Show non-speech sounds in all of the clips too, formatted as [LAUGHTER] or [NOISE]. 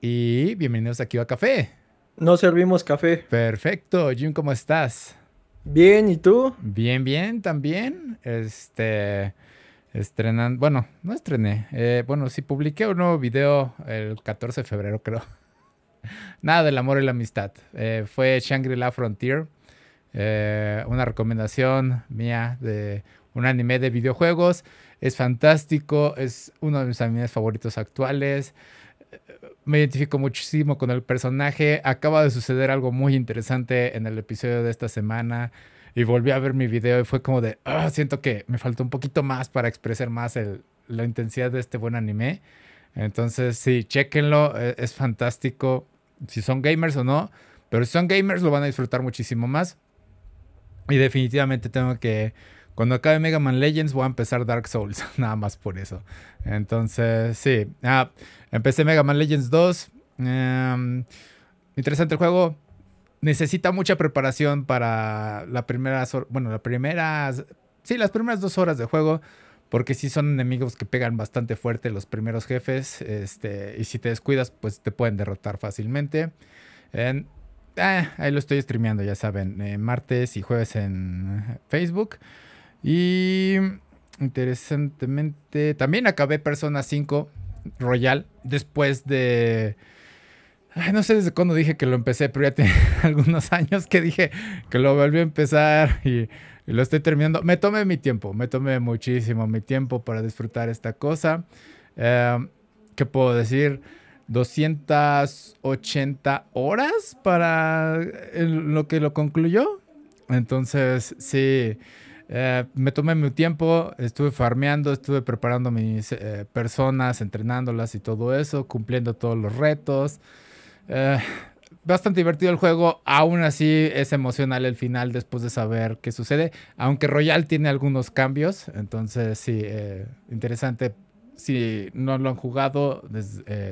y bienvenidos aquí a Café. No servimos café. Perfecto, Jim, ¿cómo estás? Bien, ¿y tú? Bien, bien, también. Este, estrenando, bueno, no estrené. Eh, bueno, sí publiqué un nuevo video el 14 de febrero, [LAUGHS] creo. Nada del amor y la amistad. Eh, fue Shangri-La Frontier. Eh, una recomendación mía de un anime de videojuegos. Es fantástico, es uno de mis animes favoritos actuales. Me identifico muchísimo con el personaje. Acaba de suceder algo muy interesante en el episodio de esta semana. Y volví a ver mi video y fue como de, ah, siento que me faltó un poquito más para expresar más la intensidad de este buen anime. Entonces, sí, chequenlo, e, es fantástico. Si son gamers o no, pero si son gamers lo van a disfrutar muchísimo más. Y definitivamente tengo que cuando acabe Mega Man Legends voy a empezar Dark Souls, [LAUGHS] nada más por eso. Entonces, sí. Ah, empecé Mega Man Legends 2. Em, interesante el juego. Necesita mucha preparación para la primera, bueno, la primera, sí, las primeras dos horas de juego, porque sí son enemigos que pegan bastante fuerte los primeros jefes, este, y si te descuidas, pues te pueden derrotar fácilmente. Ah, ahí lo estoy streameando, ya saben, eh, martes y jueves en Facebook. Y interesantemente, también acabé Persona 5 Royal después de... no sé desde cuándo dije que lo empecé, pero ya [LAUGHS] tiene algunos años que dije que lo volví a empezar y, lo estoy terminando. Me tomé mi tiempo, me tomé muchísimo mi tiempo para disfrutar esta cosa. Em, ¿Qué puedo decir? 280 horas para lo que lo concluyó. Entonces, sí, eh, me tomé mi tiempo, estuve farmeando, estuve preparando mis eh, personas, entrenándolas y todo eso, cumpliendo todos los retos. Eh, bastante divertido el juego, aún así es emocional el final después de saber qué sucede, aunque Royal tiene algunos cambios, entonces sí, interesante. Si no lo han jugado,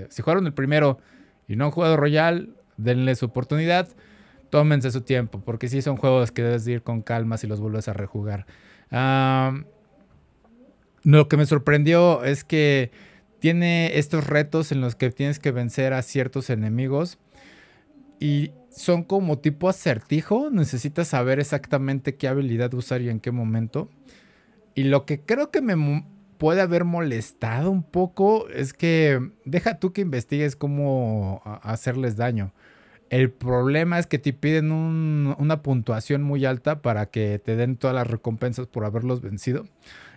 si jugaron el primero y no han jugado Royal, denle su oportunidad tómense su tiempo, porque sí son juegos que debes ir con calma si los vuelves a rejugar. lo que me sorprendió es que tiene estos retos en los que tienes que vencer a ciertos enemigos y son como tipo acertijo, necesitas saber exactamente qué habilidad usar y en qué momento. Y lo que creo que me puede haber molestado un poco es que deja tú que investigues cómo hacerles daño. El problema es que te piden una puntuación muy alta para que te den todas las recompensas por haberlos vencido.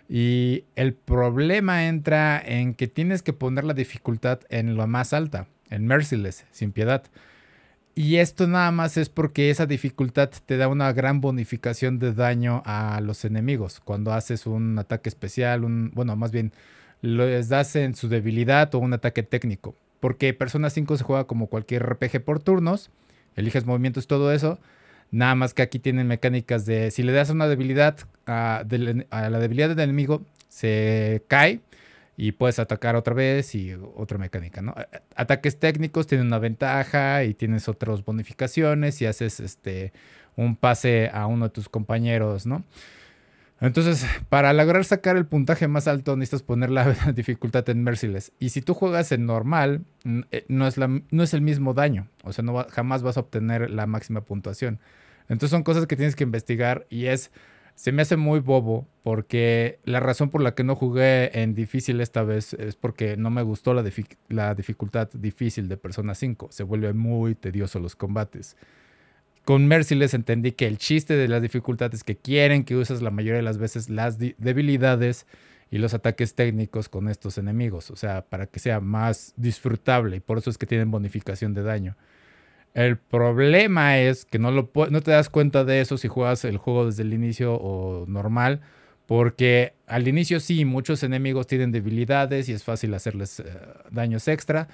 Y el problema entra en que tienes que poner la dificultad en lo más alta, en Merciless, sin piedad. Y esto nada más es porque esa dificultad te da una gran bonificación de daño a los enemigos. Cuando haces un ataque especial, un, bueno, más bien les das en su debilidad o un ataque técnico. Porque Persona 5 se juega como cualquier RPG por turnos. Eliges movimientos, todo eso. Nada más que aquí tienen mecánicas de si le das una debilidad a, la debilidad del enemigo, se cae y puedes atacar otra vez y otra mecánica, ¿no? Ataques técnicos tienen una ventaja y tienes otras bonificaciones y haces este un pase a uno de tus compañeros, ¿no? Entonces, para lograr sacar el puntaje más alto, necesitas poner la [LAUGHS] dificultad en Merciless. Y si tú juegas en normal, eh, no es, la, no es el mismo daño. O sea, no jamás vas a obtener la máxima puntuación. Entonces, son cosas que tienes que investigar y es. Se me hace muy bobo porque la razón por la que no jugué en difícil esta vez es porque no me gustó la, la dificultad difícil de Persona 5. Se vuelve muy tedioso los combates con Merciless entendí que el chiste de las dificultades es que quieren que uses la mayoría de las veces las debilidades y los ataques técnicos con estos enemigos, o sea, para que sea más disfrutable y por eso es que tienen bonificación de daño. El problema es que no, lo, no te das cuenta de eso si juegas el juego desde el inicio o normal, porque al inicio sí, muchos enemigos tienen debilidades y es fácil hacerles eh, daños extra,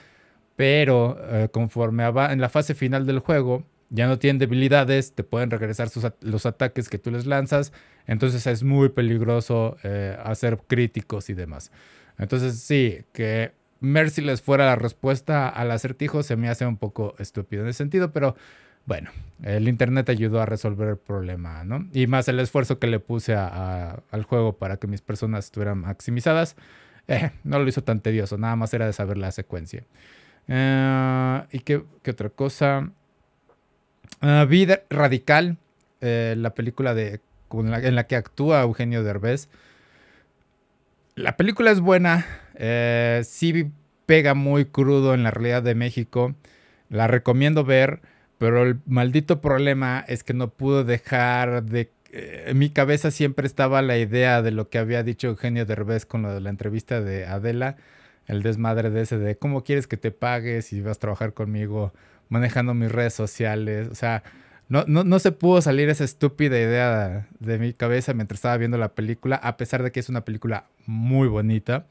pero eh, conforme en la fase final del juego, ya no tienen debilidades, te pueden regresar los ataques que tú les lanzas, entonces es muy peligroso eh, hacer críticos y demás. Entonces sí, que Merciless fuera la respuesta al acertijo se me hace un poco estúpido en ese sentido, pero bueno, el internet ayudó a resolver el problema, ¿no? Y más el esfuerzo que le puse al juego para que mis personas estuvieran maximizadas, eh, no lo hizo tan tedioso, nada más era de saber la secuencia. Eh, ¿Y qué, qué otra cosa? Ah, Vida Radical, eh, la película de, en la que actúa Eugenio Derbez. La película es buena, eh, sí pega muy crudo en la realidad de México. La recomiendo ver, pero el maldito problema es que no pudo dejar de... eh, en mi cabeza siempre estaba la idea de lo que había dicho Eugenio Derbez con de la entrevista de Adela, el desmadre de ese de cómo quieres que te pagues si vas a trabajar conmigo manejando mis redes sociales. O sea, no, no, no se pudo salir esa estúpida idea de, mi cabeza mientras estaba viendo la película, a pesar de que es una película muy bonita.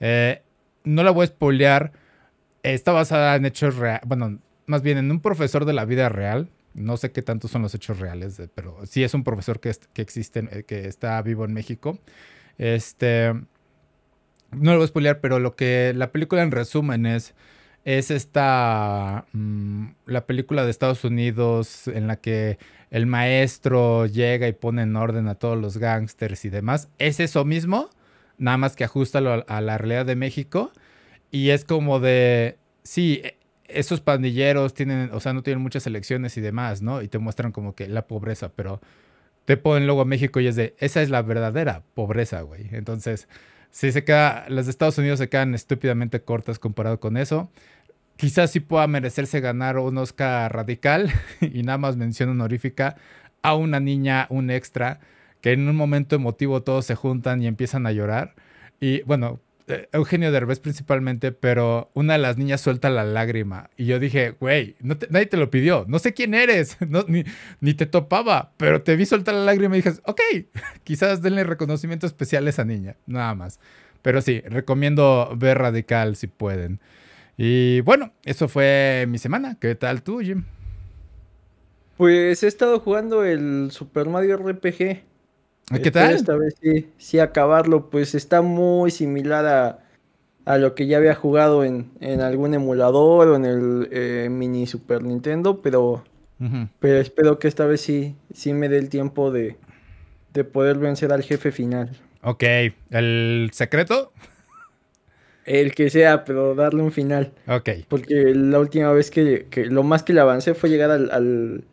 Eh, no la voy a spoilear. Está basada en hechos reales. Bueno, más bien en un profesor de la vida real. No sé qué tantos son los hechos reales, eh, pero sí es un profesor que, que existe, eh, que está vivo en México. Este. No lo voy a spoilear, pero lo que la película en resumen es. Es esta. mm, la película de Estados Unidos en la que el maestro llega y pone en orden a todos los gángsters y demás. Es eso mismo, nada más que ajusta a la realidad de México. Y es como de. Sí, e- esos pandilleros tienen. O sea, no tienen muchas elecciones y demás, ¿no? Y te muestran como que la pobreza, pero te ponen luego a México y es de. Esa es la verdadera pobreza, güey. Entonces. Sí, se queda, las de Estados Unidos se quedan estúpidamente cortas comparado con eso. Quizás sí pueda merecerse ganar un Oscar radical [LAUGHS] y nada más mención honorífica a una niña, un extra, que en un momento emotivo todos se juntan y empiezan a llorar. Y bueno, Eugenio Derbez principalmente, pero una de las niñas suelta la lágrima. Y yo dije, güey, nadie te lo pidió, no sé quién eres, [LAUGHS] ni, ni te topaba, pero te vi soltar la lágrima y dije, ok, [LAUGHS] quizás denle reconocimiento especial a esa niña, nada más. Pero sí, recomiendo ver Radical si pueden. Y bueno, eso fue mi semana. ¿Qué tal tú, Jim? Pues he estado jugando el Super Mario RPG. ¿Qué tal? Esta vez sí, sí acabarlo, pues está muy similar a, a lo que ya había jugado en, en algún emulador o en el eh, mini Super Nintendo, pero, pero espero que esta vez sí, sí me dé el tiempo de, de poder vencer al jefe final. Ok, ¿el secreto? El que sea, pero darle un final. Ok, Porque la última vez que, que lo más que le avancé fue llegar al, al,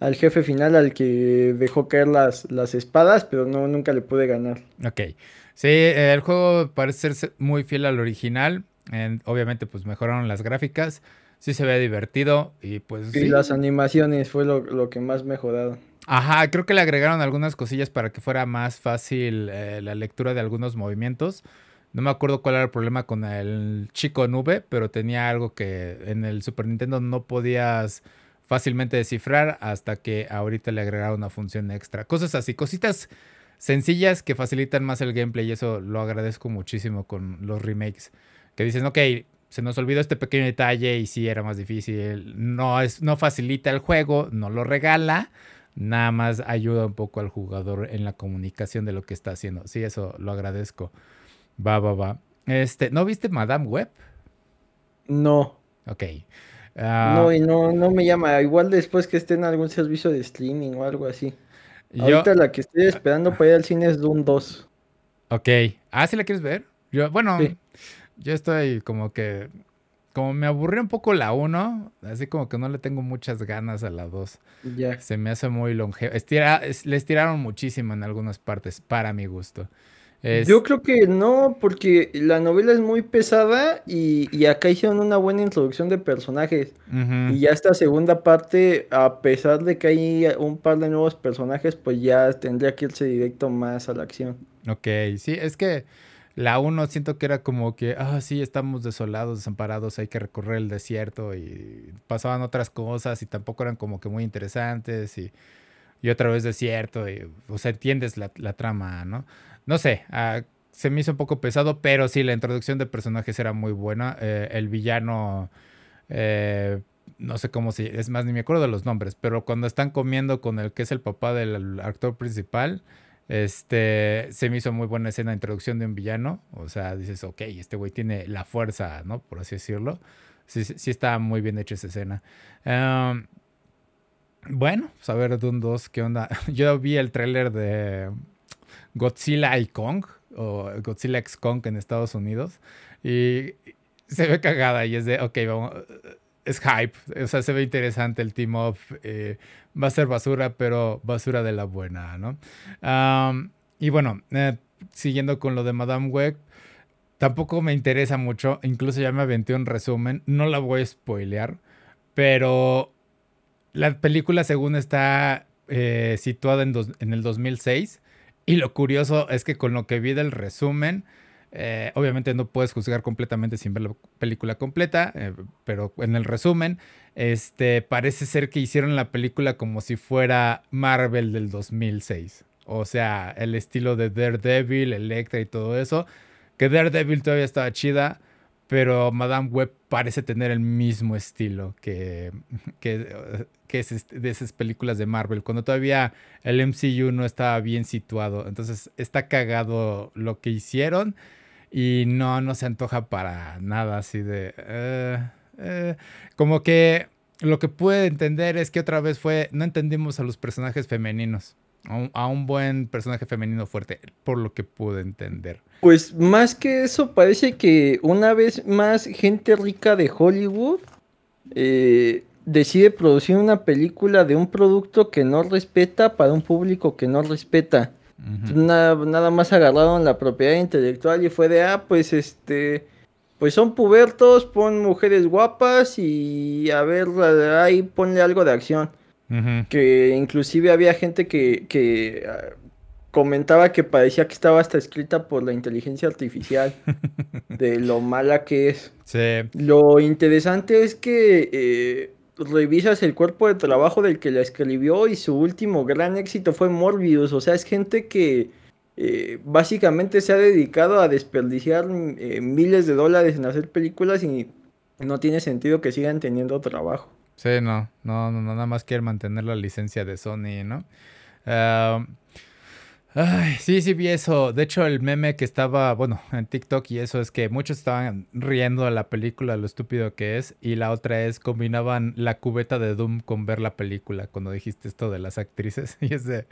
al jefe final, al que dejó caer las, las espadas, pero no, nunca le pude ganar. ok. Sí, eh, el juego parece ser muy fiel al original. En- obviamente, pues mejoraron las gráficas. Sí se ve divertido y pues Y sí. las animaciones fue lo, lo que más mejoraron. Ajá, creo que le agregaron algunas cosillas para que fuera más fácil eh, la lectura de algunos movimientos. No me acuerdo cuál era el problema con el chico nube, pero tenía algo que en el Super Nintendo no podías fácilmente descifrar hasta que ahorita le agregaron una función extra. Cosas así, cositas sencillas que facilitan más el gameplay y eso lo agradezco muchísimo con los remakes. Que dicen, ok, se nos olvidó este pequeño detalle y sí era más difícil. No, es, no facilita el juego, no lo regala, nada más ayuda un poco al jugador en la comunicación de lo que está haciendo. Sí, eso lo agradezco. Va, va, va. Este, ¿no viste Madame Web? No, Ok. Ah, no, y no, no me llama. Igual después que esté en algún servicio de streaming o algo así. yo, Ahorita la que estoy esperando para ir al cine es Doom 2. ok. Ah, ¿sí la quieres ver? Yo, bueno, Sí. yo estoy como que, como me aburrió un poco la 1, así como que no le tengo muchas ganas a la 2. Ya. Se me hace muy longevo. Estira, es- le estiraron muchísimo en algunas partes, para mi gusto. Es- Yo creo que no, porque la novela es muy pesada y, y acá hicieron una buena introducción de personajes. Y ya esta segunda parte, a pesar de que hay un par de nuevos personajes, pues ya tendría que irse directo más a la acción. Ok, sí, es que la 1 siento que era como que, ah, sí, estamos desolados, desamparados, hay que recorrer el desierto y pasaban otras cosas y tampoco eran como que muy interesantes y, y otra vez desierto, y, o sea, entiendes la, la trama, ¿no? No sé, ah, se me hizo un poco pesado, pero sí, la introducción de personajes era muy buena. eh, el villano, eh, no sé cómo se, es más, ni me acuerdo de los nombres, pero cuando están comiendo con el que es el papá del actor principal, este, se me hizo muy buena escena introducción de un villano. O sea, dices, ok, este güey tiene la fuerza, ¿no? Por así decirlo. Sí, sí, está muy bien hecha esa escena. Em, bueno, pues a ver, Doom 2, ¿qué onda? [LAUGHS] Yo vi el tráiler de Godzilla y Kong, o Godzilla x Kong en Estados Unidos. Y se ve cagada y es de, ok, vamos, es hype, o sea, se ve interesante el team up, eh, va a ser basura, pero basura de la buena, ¿no? y bueno, eh, siguiendo con lo de Madame Web, tampoco me interesa mucho, incluso ya me aventé un resumen, no la voy a spoilear, pero la película según está eh, situada en, en el 2006 y lo curioso es que con lo que vi del resumen, eh, obviamente no puedes juzgar completamente sin ver la película completa, eh, pero en el resumen, este, parece ser que hicieron la película como si fuera Marvel del 2006. O sea, el estilo de Daredevil, Electra y todo eso. Que Daredevil todavía estaba chida, pero Madame Web parece tener el mismo estilo que, que, que es de esas películas de Marvel, cuando todavía el MCU no estaba bien situado. Entonces está cagado lo que hicieron. Y no, no se antoja para nada así de... Eh, eh, como que lo que pude entender es que otra vez fue, no entendimos a los personajes femeninos. A un, buen personaje femenino fuerte, por lo que pude entender. Pues más que eso, parece que una vez más gente rica de Hollywood eh, decide producir una película de un producto que no respeta para un público que no respeta nada, más agarraron la propiedad intelectual y fue de, ah, pues este, pues son pubertos, pon mujeres guapas y a ver, ahí ponle algo de acción. Que inclusive había gente que, que ah, comentaba que parecía que estaba hasta escrita por la inteligencia artificial, de [LAUGHS] lo mala que es. Lo interesante es que... Eh, revisas el cuerpo de trabajo del que la escribió y su último gran éxito fue Morbius. O sea, es gente que eh, básicamente se ha dedicado a desperdiciar eh, miles de dólares en hacer películas y no tiene sentido que sigan teniendo trabajo. Sí, no, no, no, nada más quiere mantener la licencia de Sony, ¿no? Ah, Ay, sí, sí vi eso. De hecho, el meme que estaba, bueno, en TikTok y eso es que muchos estaban riendo de la película, lo estúpido que es, y la otra es combinaban la cubeta de Doom con ver la película cuando dijiste esto de las actrices. [LAUGHS] Y es de...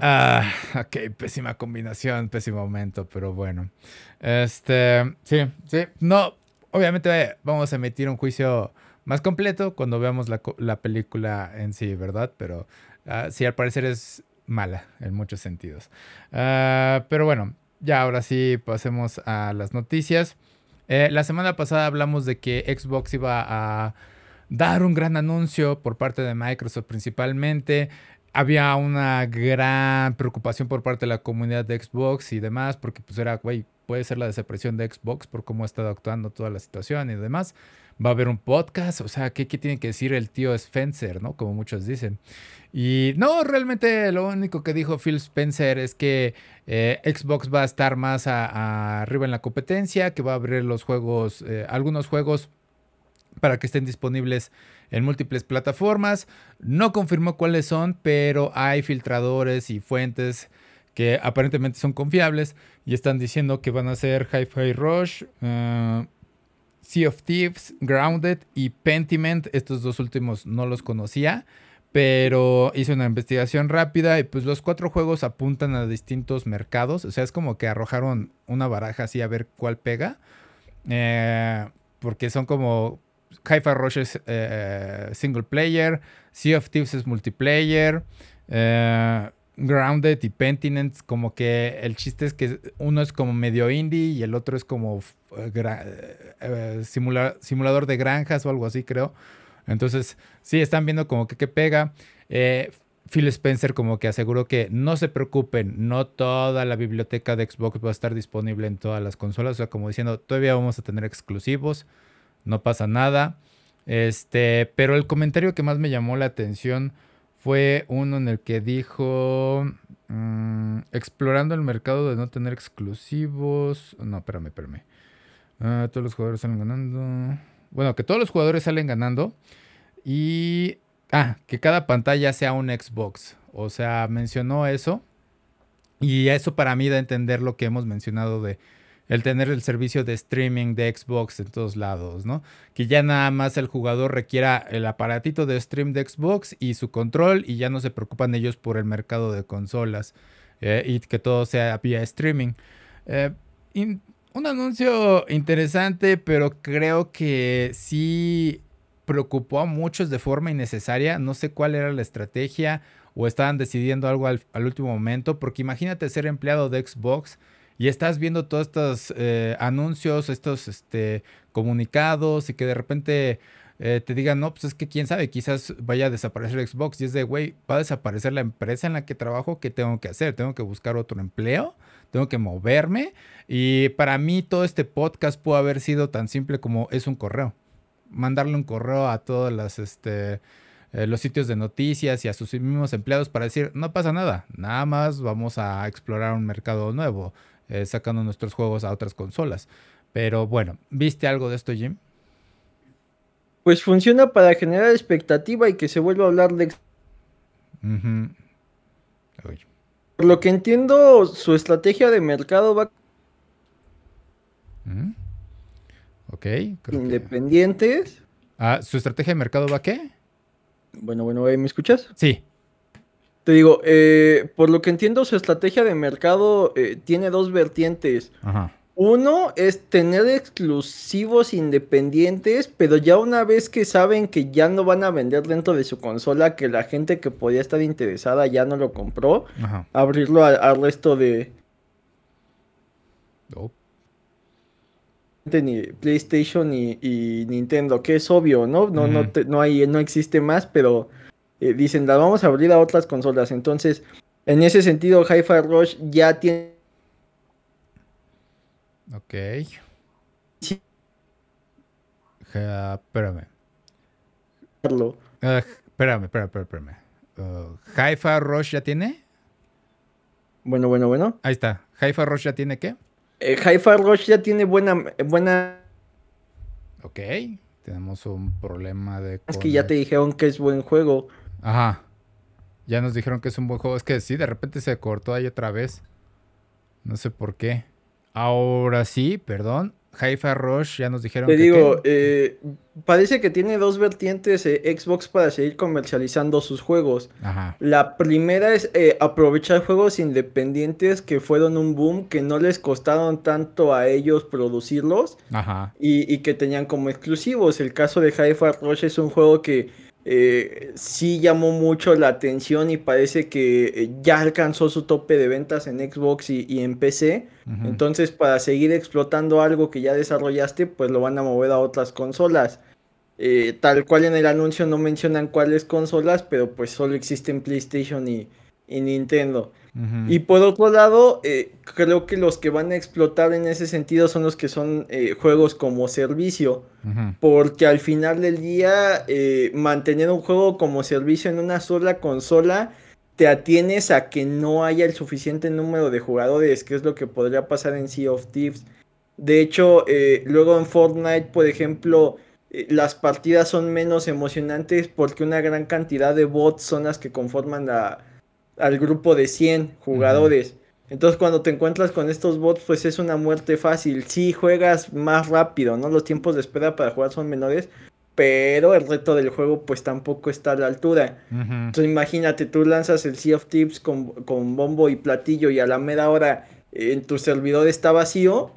Ah, ok, pésima combinación, pésimo momento, pero bueno. Este, sí, sí, no, obviamente vamos a emitir un juicio más completo cuando veamos la, película en sí, ¿verdad? Pero uh, sí, al parecer es mala en muchos sentidos. Ah, pero bueno, ya ahora sí pasemos a las noticias. Eh, la semana pasada hablamos de que Xbox iba a dar un gran anuncio por parte de Microsoft principalmente. Había una gran preocupación por parte de la comunidad de Xbox y demás, porque pues era, güey, puede ser la desapreciación de Xbox por cómo ha estado actuando toda la situación y demás. Va a haber un podcast, o sea, ¿qué, tiene que decir el tío Spencer, no? Como muchos dicen. Y no, realmente lo único que dijo Phil Spencer es que eh, Xbox va a estar más arriba en la competencia, que va a abrir los juegos, eh, algunos juegos para que estén disponibles en múltiples plataformas. No confirmó cuáles son, pero hay filtradores y fuentes que aparentemente son confiables y están diciendo que van a ser Hi-Fi Rush, uh, Sea of Thieves, Grounded y Pentiment. Estos dos últimos no los conocía. Pero hice una investigación rápida y pues los cuatro juegos apuntan a distintos mercados. O sea, es como que arrojaron una baraja así a ver cuál pega. Eh, porque son como Hi-Fi Rush es eh, single player, Sea of Thieves es multiplayer, eh, Grounded y Pentinent, como que el chiste es que uno es como medio indie y el otro es como simulador de granjas o algo así, creo. Entonces, sí, están viendo como que qué pega. Eh, Phil Spencer como que aseguró que no se preocupen, no toda la biblioteca de Xbox va a estar disponible en todas las consolas, o sea, como diciendo, todavía vamos a tener exclusivos, no pasa nada. Este, pero el comentario que más me llamó la atención fue uno en el que dijo, mm, explorando el mercado de no tener exclusivos, no, espérame, espérame. Ah, todos los jugadores salen ganando. Bueno, que todos los jugadores salen ganando. Y. Ah, que cada pantalla sea un Xbox. O sea, mencionó eso. Y eso para mí da a entender lo que hemos mencionado de el tener el servicio de streaming de Xbox en todos lados, ¿no? Que ya nada más el jugador requiera el aparatito de stream de Xbox y su control y ya no se preocupan ellos por el mercado de consolas eh, y que todo sea vía streaming. Eh, Un anuncio interesante, pero creo que sí preocupó a muchos de forma innecesaria. No sé cuál era la estrategia o estaban decidiendo algo al, último momento, porque imagínate ser empleado de Xbox y estás viendo todos estos eh, anuncios, estos este, comunicados y que de repente eh, te digan, no, pues es que quién sabe, quizás vaya a desaparecer Xbox y es de, güey, va a desaparecer la empresa en la que trabajo, ¿qué tengo que hacer? ¿Tengo que buscar otro empleo? tengo que moverme. Y para mí todo este podcast pudo haber sido tan simple como es un correo. Mandarle un correo a todos las, este, eh, los sitios de noticias y a sus mismos empleados para decir, no pasa nada, nada más vamos a explorar un mercado nuevo, eh, sacando nuestros juegos a otras consolas. Pero bueno, ¿viste algo de esto, Jim? Pues funciona para generar expectativa y que se vuelva a hablar de... Por lo que entiendo, su estrategia de mercado va. Ok. Independientes. Ah, ¿su estrategia de mercado va qué? Bueno, bueno, ¿me escuchas? Sí. Te digo, eh, por lo que entiendo, su estrategia de mercado eh, tiene dos vertientes. Ajá. Uno es tener exclusivos independientes, pero ya una vez que saben que ya no van a vender dentro de su consola, que la gente que podía estar interesada ya no lo compró, abrirlo al resto de... Ni PlayStation y, Nintendo, que es obvio, ¿no? No, no, no, hay, no existe más, pero eh, dicen, la vamos a abrir a otras consolas. Entonces, en ese sentido, Hi-Fi Rush ya tiene Ok. Sí. espérame. Uh, espérame, espérame, espérame. Uh, ¿Haifa Rush ya tiene? Bueno, bueno, bueno. Ahí está. ¿Haifa Rush ya tiene qué? Eh, Haifa Rush ya tiene buena, buena. Ok. Tenemos un problema de. Es que ya te dijeron que es buen juego. Ajá. Ya nos dijeron que es un buen juego. Es que sí, de repente se cortó ahí otra vez. No sé por qué. Ahora sí, perdón. Haifa Rush ya nos dijeron Te digo, eh, parece que tiene dos vertientes eh, Xbox para seguir comercializando sus juegos. Ajá. La primera es eh, aprovechar juegos independientes que fueron un boom, que no les costaron tanto a ellos producirlos Ajá. Y, y, que tenían como exclusivos. El caso de Haifa Rush es un juego que eh, sí llamó mucho la atención y parece que eh, ya alcanzó su tope de ventas en Xbox y, en PC. Entonces, para seguir explotando algo que ya desarrollaste, pues lo van a mover a otras consolas. Eh, tal cual en el anuncio no mencionan cuáles consolas, pero pues solo existen PlayStation y, y Nintendo. Y por otro lado, eh, creo que los que van a explotar en ese sentido son los que son eh, juegos como servicio. Porque al final del día, eh, mantener un juego como servicio en una sola consola, te atienes a que no haya el suficiente número de jugadores, que es lo que podría pasar en Sea of Thieves. De hecho, luego en Fortnite, por ejemplo, las partidas son menos emocionantes porque una gran cantidad de bots son las que conforman la al grupo de 100 jugadores. Entonces cuando te encuentras con estos bots, pues es una muerte fácil. Sí juegas más rápido, ¿no? Los tiempos de espera para jugar son menores, pero el reto del juego pues tampoco está a la altura. Entonces imagínate, tú lanzas el Sea of Tips con, con, bombo y platillo y a la mera hora eh, en tu servidor está vacío,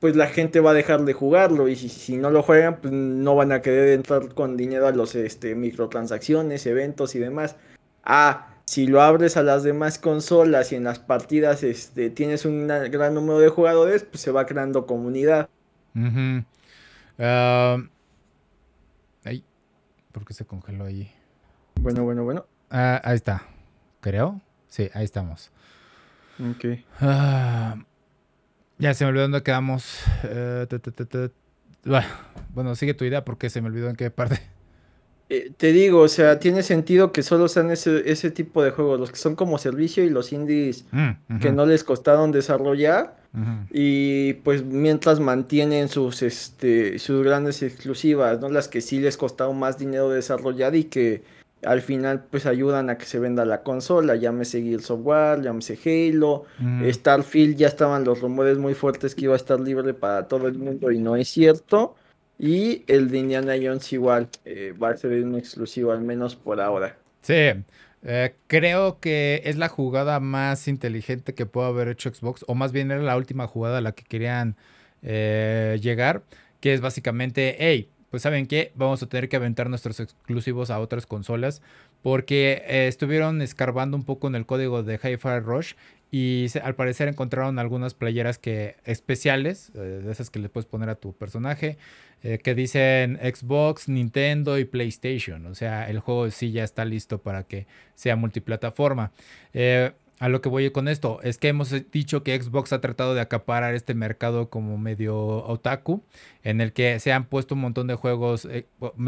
pues la gente va a dejar de jugarlo y si, si, no lo juegan, pues no van a querer entrar con dinero a los este, microtransacciones, eventos y demás. Ah, si lo abres a las demás consolas y en las partidas este, tienes un gran número de jugadores, pues se va creando comunidad. Ah, ¿Por qué se congeló ahí? Bueno, bueno, bueno. Ah, ahí está. Creo. Sí, ahí estamos. Ok. Ah, ya se me olvidó dónde quedamos. Eh, bueno, sigue tu idea porque se me olvidó en qué parte. Eh, te digo, o sea, tiene sentido que solo sean ese, ese tipo de juegos, los que son como servicio y los indies mm, que no les costaron desarrollar. Y pues mientras mantienen sus, este, sus grandes exclusivas, ¿no? Las que sí les costaron más dinero desarrollar y que al final pues ayudan a que se venda la consola, llámese Guild Software, llámese Halo, Starfield, ya estaban los rumores muy fuertes que iba a estar libre para todo el mundo y no es cierto. Y el de Indiana Jones igual, eh, va a ser un exclusivo, al menos por ahora. Sí, Eh, creo que es la jugada más inteligente que pudo haber hecho Xbox, o más bien era la última jugada a la que querían eh, llegar, que es básicamente, hey, pues saben qué, vamos a tener que aventar nuestros exclusivos a otras consolas, porque estuvieron escarbando un poco en el código de Hi-Fi Rush y al parecer encontraron algunas playeras que especiales, de esas que le puedes poner a tu personaje, eh, que dicen Xbox, Nintendo y PlayStation. O sea, el juego sí ya está listo para que sea multiplataforma. Eh, a lo que voy con esto es que hemos dicho que Xbox ha tratado de acaparar este mercado como medio otaku, en el que se han puesto un montón de juegos eh,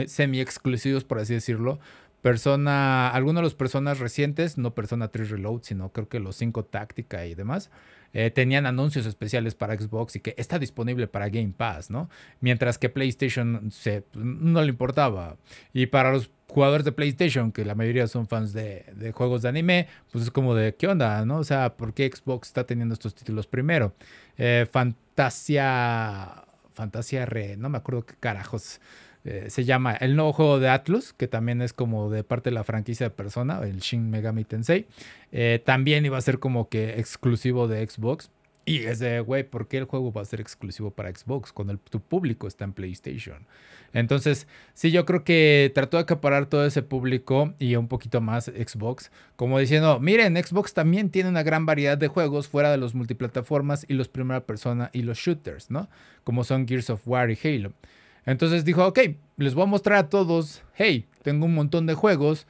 semi exclusivos, por así decirlo, Persona, algunos de los personas recientes, no Persona 3 Reload, sino creo que los 5 Táctica y demás, eh, tenían anuncios especiales para Xbox y que está disponible para Game Pass, ¿no? Mientras que PlayStation se, no le importaba. Y para los jugadores de PlayStation, que la mayoría son fans de, juegos de anime, pues es como de, ¿qué onda, no? O sea, ¿por qué Xbox está teniendo estos títulos primero? Eh, Fantasia... Fantasia Re, no me acuerdo qué carajos eh, se llama el nuevo juego de Atlus, que también es como de parte de la franquicia de Persona, el Shin Megami Tensei. Eh, también iba a ser como que exclusivo de Xbox. Y es de, güey, ¿por qué el juego va a ser exclusivo para Xbox cuando tu público está en PlayStation? Entonces, sí, yo creo que trató de acaparar todo ese público y un poquito más Xbox, como diciendo, miren, Xbox también tiene una gran variedad de juegos fuera de los multiplataformas y los primera persona y los shooters, ¿no? Como son Gears of War y Halo. Entonces dijo, ok, les voy a mostrar a todos, hey, tengo un montón de juegos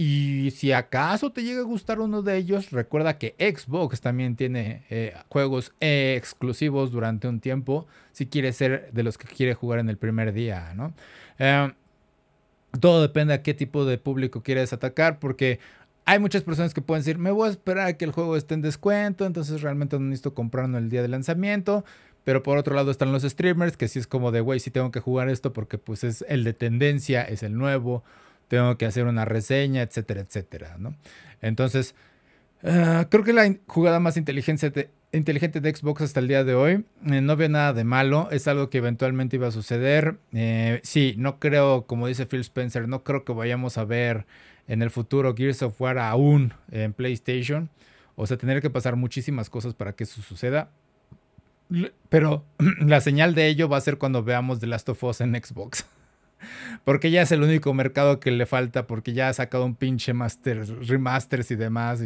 y si acaso te llega a gustar uno de ellos, recuerda que Xbox también tiene eh, juegos exclusivos durante un tiempo, si quieres ser de los que quiere jugar en el primer día, ¿no? Eh, todo depende a qué tipo de público quieres atacar, porque hay muchas personas que pueden decir, me voy a esperar a que el juego esté en descuento, entonces realmente no necesito comprarlo el día de lanzamiento. Pero por otro lado están los streamers, que sí es como de, güey, sí tengo que jugar esto porque pues es el de tendencia, es el nuevo, tengo que hacer una reseña, etcétera, etcétera, ¿no? Entonces, ah, creo que la jugada más inteligente de, inteligente de Xbox hasta el día de hoy, eh, no veo nada de malo, es algo que eventualmente iba a suceder. Eh, sí, no creo, como dice Phil Spencer, no creo que vayamos a ver en el futuro Gears of War aún en PlayStation. O sea, tener que pasar muchísimas cosas para que eso suceda. Pero [CLEARS THROAT] la señal de ello va a ser cuando veamos The Last of Us en Xbox. [LAUGHS] Porque ya es el único mercado que le falta, porque ya ha sacado un pinche master, remasters y demás.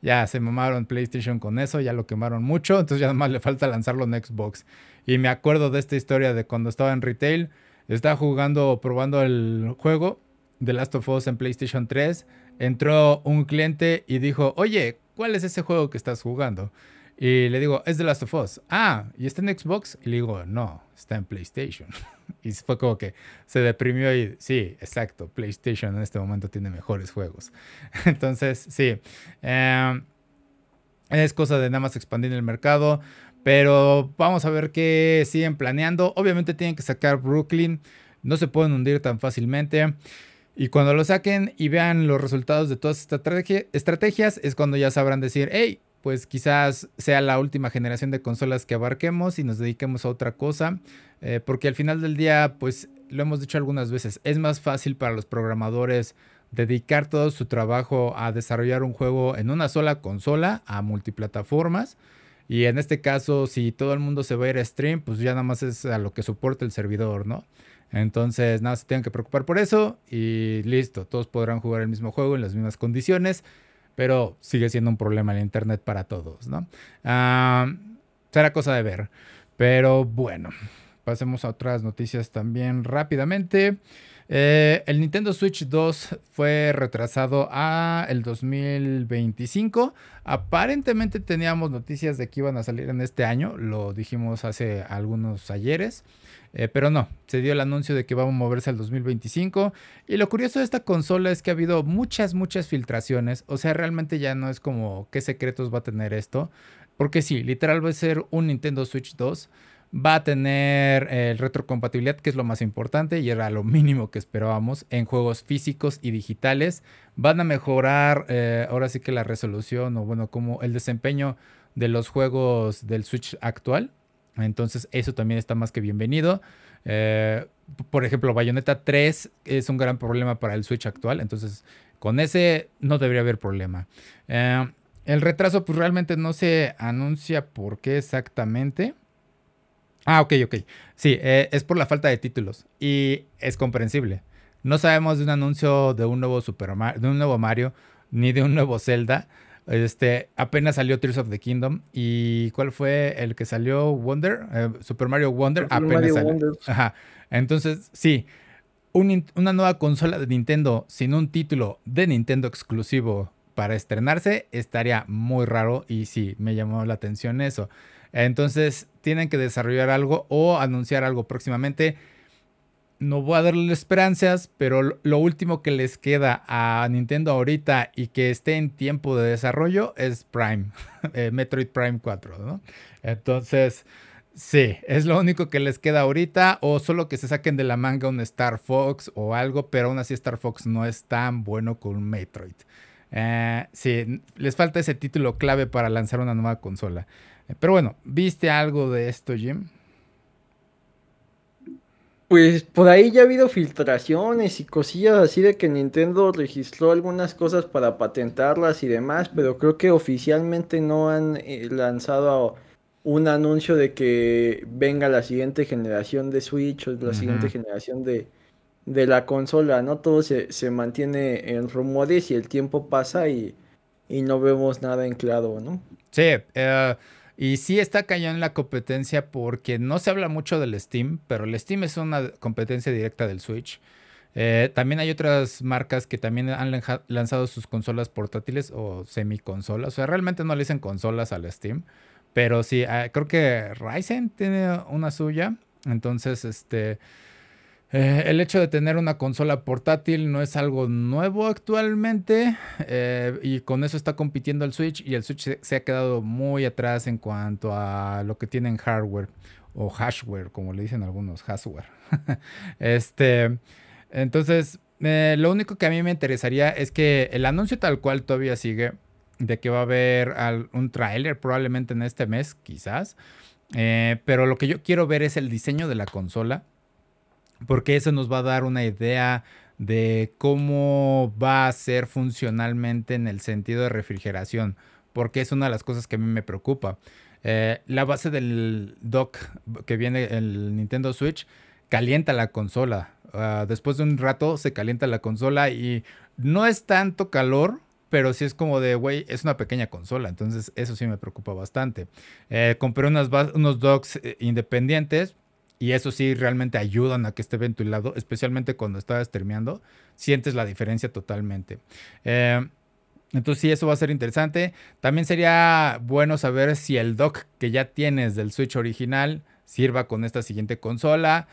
Ya se mamaron PlayStation con eso, ya lo quemaron mucho. Entonces ya más le falta lanzarlo en Xbox. Y me acuerdo de esta historia de cuando estaba en retail, estaba jugando, probando el juego The Last of Us en PlayStation 3. Entró un cliente y dijo, oye, ¿cuál es ese juego que estás jugando? Y le digo, es The Last of Us. Ah, ¿y está en Xbox? Y le digo, no, está en PlayStation. [LAUGHS] y fue como que se deprimió y sí, exacto, PlayStation en este momento tiene mejores juegos. [LAUGHS] Entonces, sí, em, es cosa de nada más expandir el mercado. Pero vamos a ver qué siguen planeando. Obviamente tienen que sacar Brooklyn. No se pueden hundir tan fácilmente. Y cuando lo saquen y vean los resultados de todas estas estrategias, es cuando ya sabrán decir, hey, pues quizás sea la última generación de consolas que abarquemos y nos dediquemos a otra cosa, eh, porque al final del día, pues lo hemos dicho algunas veces, es más fácil para los programadores dedicar todo su trabajo a desarrollar un juego en una sola consola, a multiplataformas. Y en este caso, si todo el mundo se va a ir a stream, pues ya nada más es a lo que soporta el servidor, ¿no? Entonces, nada, se tienen que preocupar por eso y listo, todos podrán jugar el mismo juego en las mismas condiciones pero sigue siendo un problema el Internet para todos, ¿no? será cosa de ver. Pero bueno, pasemos a otras noticias también rápidamente. Eh, el Nintendo Switch 2 fue retrasado a el 2025. Aparentemente teníamos noticias de que iban a salir en este año, lo dijimos hace algunos ayeres. Eh, pero no, se dio el anuncio de que vamos a moverse al 2025. Y lo curioso de esta consola es que ha habido muchas, muchas filtraciones. O sea, realmente ya no es como qué secretos va a tener esto. Porque sí, literal va a ser un Nintendo Switch 2. Va a tener el eh, retrocompatibilidad, que es lo más importante y era lo mínimo que esperábamos en juegos físicos y digitales. Van a mejorar eh, ahora sí que la resolución o bueno, como el desempeño de los juegos del Switch actual. Entonces eso también está más que bienvenido. Eh, por ejemplo, Bayonetta 3 es un gran problema para el Switch actual, entonces con ese no debería haber problema. Eh, el retraso pues realmente no se anuncia por qué exactamente. Ah, ok, ok. Sí, eh, es por la falta de títulos y es comprensible. No sabemos de un anuncio de un nuevo Super de un nuevo Mario ni de un nuevo Zelda. Este, apenas salió Tears of the Kingdom. ¿Y cuál fue el que salió? Wonder, eh, Super Mario Wonder. apenas salió. Ajá. Entonces, sí, una nueva consola de Nintendo sin un título de Nintendo exclusivo para estrenarse estaría muy raro y sí, me llamó la atención eso. Entonces, tienen que desarrollar algo o anunciar algo próximamente no voy a darle esperanzas, pero lo último que les queda a Nintendo ahorita y que esté en tiempo de desarrollo es Prime, [LAUGHS] eh, Metroid Prime 4, ¿no? Entonces, sí, es lo único que les queda ahorita, o solo que se saquen de la manga un Star Fox o algo, pero aún así Star Fox no es tan bueno con Metroid. Eh, sí, les falta ese título clave para lanzar una nueva consola. Pero bueno, ¿viste algo de esto, Jim? Pues por ahí ya ha habido filtraciones y cosillas así de que Nintendo registró algunas cosas para patentarlas y demás, pero creo que oficialmente no han eh, lanzado un anuncio de que venga la siguiente generación de Switch o la siguiente generación de, de, la consola, ¿no? Todo se, se, mantiene en rumores y el tiempo pasa y, y no vemos nada en claro, ¿no? Sí, eh, y sí está en la competencia porque no se habla mucho del Steam, pero el Steam es una competencia directa del Switch. Eh, también hay otras marcas que también han lanzado sus consolas portátiles o semiconsolas. O sea, realmente no le dicen consolas al Steam. Pero sí, ah, creo que Ryzen tiene una suya. Entonces, este. Eh, el hecho de tener una consola portátil no es algo nuevo actualmente eh, y con eso está compitiendo el Switch y el Switch se, ha quedado muy atrás en cuanto a lo que tiene en hardware o hashware, como le dicen algunos, hashware. [LAUGHS] este, entonces, eh, lo único que a mí me interesaría es que el anuncio tal cual todavía sigue de que va a haber un tráiler probablemente en este mes, quizás. pero lo que yo quiero ver es el diseño de la consola porque eso nos va a dar una idea de cómo va a ser funcionalmente en el sentido de refrigeración, porque es una de las cosas que a mí me preocupa. Eh, la base del dock que viene el Nintendo Switch calienta la consola. Ah, después de un rato se calienta la consola y no es tanto calor, pero sí es como de, güey, es una pequeña consola, entonces eso sí me preocupa bastante. Eh, compré unos docks eh, independientes, y eso sí realmente ayudan a que esté ventilado, especialmente cuando estás terminando, sientes la diferencia totalmente. Eh, entonces sí, eso va a ser interesante. También sería bueno saber si el dock que ya tienes del Switch original sirva con esta siguiente consola.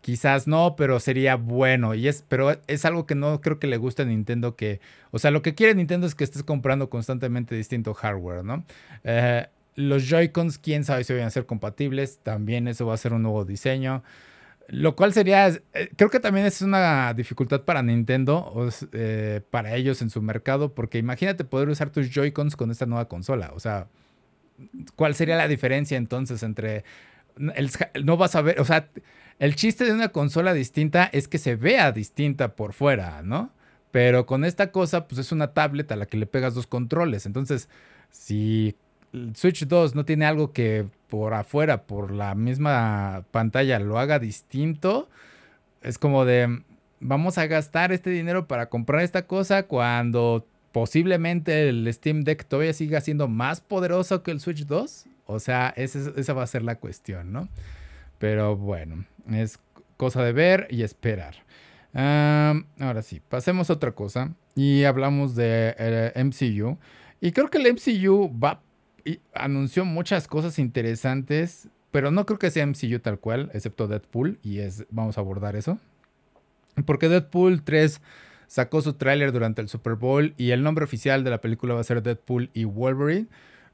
Quizás no, pero sería bueno. Y es, pero es algo que no creo que le guste a Nintendo que. O sea, lo que quiere Nintendo es que estés comprando constantemente distinto hardware, ¿no? Eh, los Joy-Cons, quién sabe si van a ser compatibles. También eso va a ser un nuevo diseño. Lo cual sería, eh, creo que también es una dificultad para Nintendo, eh, para ellos en su mercado, porque imagínate poder usar tus Joy-Cons con esta nueva consola. O sea, ¿cuál sería la diferencia entonces entre... no vas a ver, o sea, el chiste de una consola distinta es que se vea distinta por fuera, ¿no? Pero con esta cosa, pues es una tablet a la que le pegas dos controles. Entonces, si Switch 2 no tiene algo que por afuera, por la misma pantalla, lo haga distinto, es como de, vamos a gastar este dinero para comprar esta cosa cuando posiblemente el Steam Deck todavía siga siendo más poderoso que el Switch 2. O sea, esa, va a ser la cuestión, ¿no? Pero bueno, es cosa de ver y esperar. ahora sí, pasemos a otra cosa y hablamos de eh, MCU. Y creo que el MCU va anunció muchas cosas interesantes, pero no creo que sea MCU tal cual, excepto Deadpool, y es, vamos a abordar eso. Porque Deadpool 3 sacó su tráiler durante el Super Bowl y el nombre oficial de la película va a ser Deadpool y Wolverine.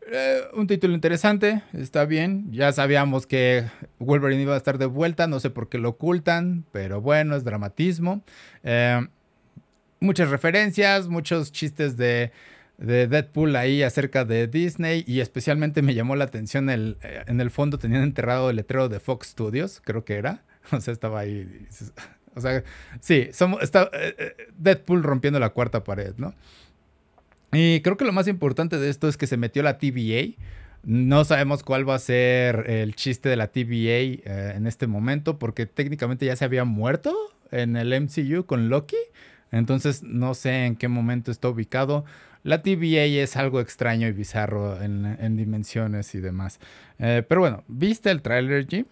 Eh, un título interesante, está bien. Ya sabíamos que Wolverine iba a estar de vuelta, no sé por qué lo ocultan, pero bueno, es dramatismo. Eh, muchas referencias, muchos chistes de de Deadpool ahí acerca de Disney y especialmente me llamó la atención el, eh, en el fondo tenían enterrado el letrero de Fox Studios, creo que era. [LAUGHS] O sea, estaba ahí. [LAUGHS] O sea, sí, somos, está, eh, eh, Deadpool rompiendo la cuarta pared, ¿no? Y creo que lo más importante de esto es que se metió la TVA. No sabemos cuál va a ser el chiste de la TVA eh, en este momento, porque técnicamente ya se había muerto en el MCU con Loki. Entonces no sé en qué momento está ubicado. La TVA es algo extraño y bizarro en, dimensiones y demás. pero bueno, ¿viste el trailer, Jim?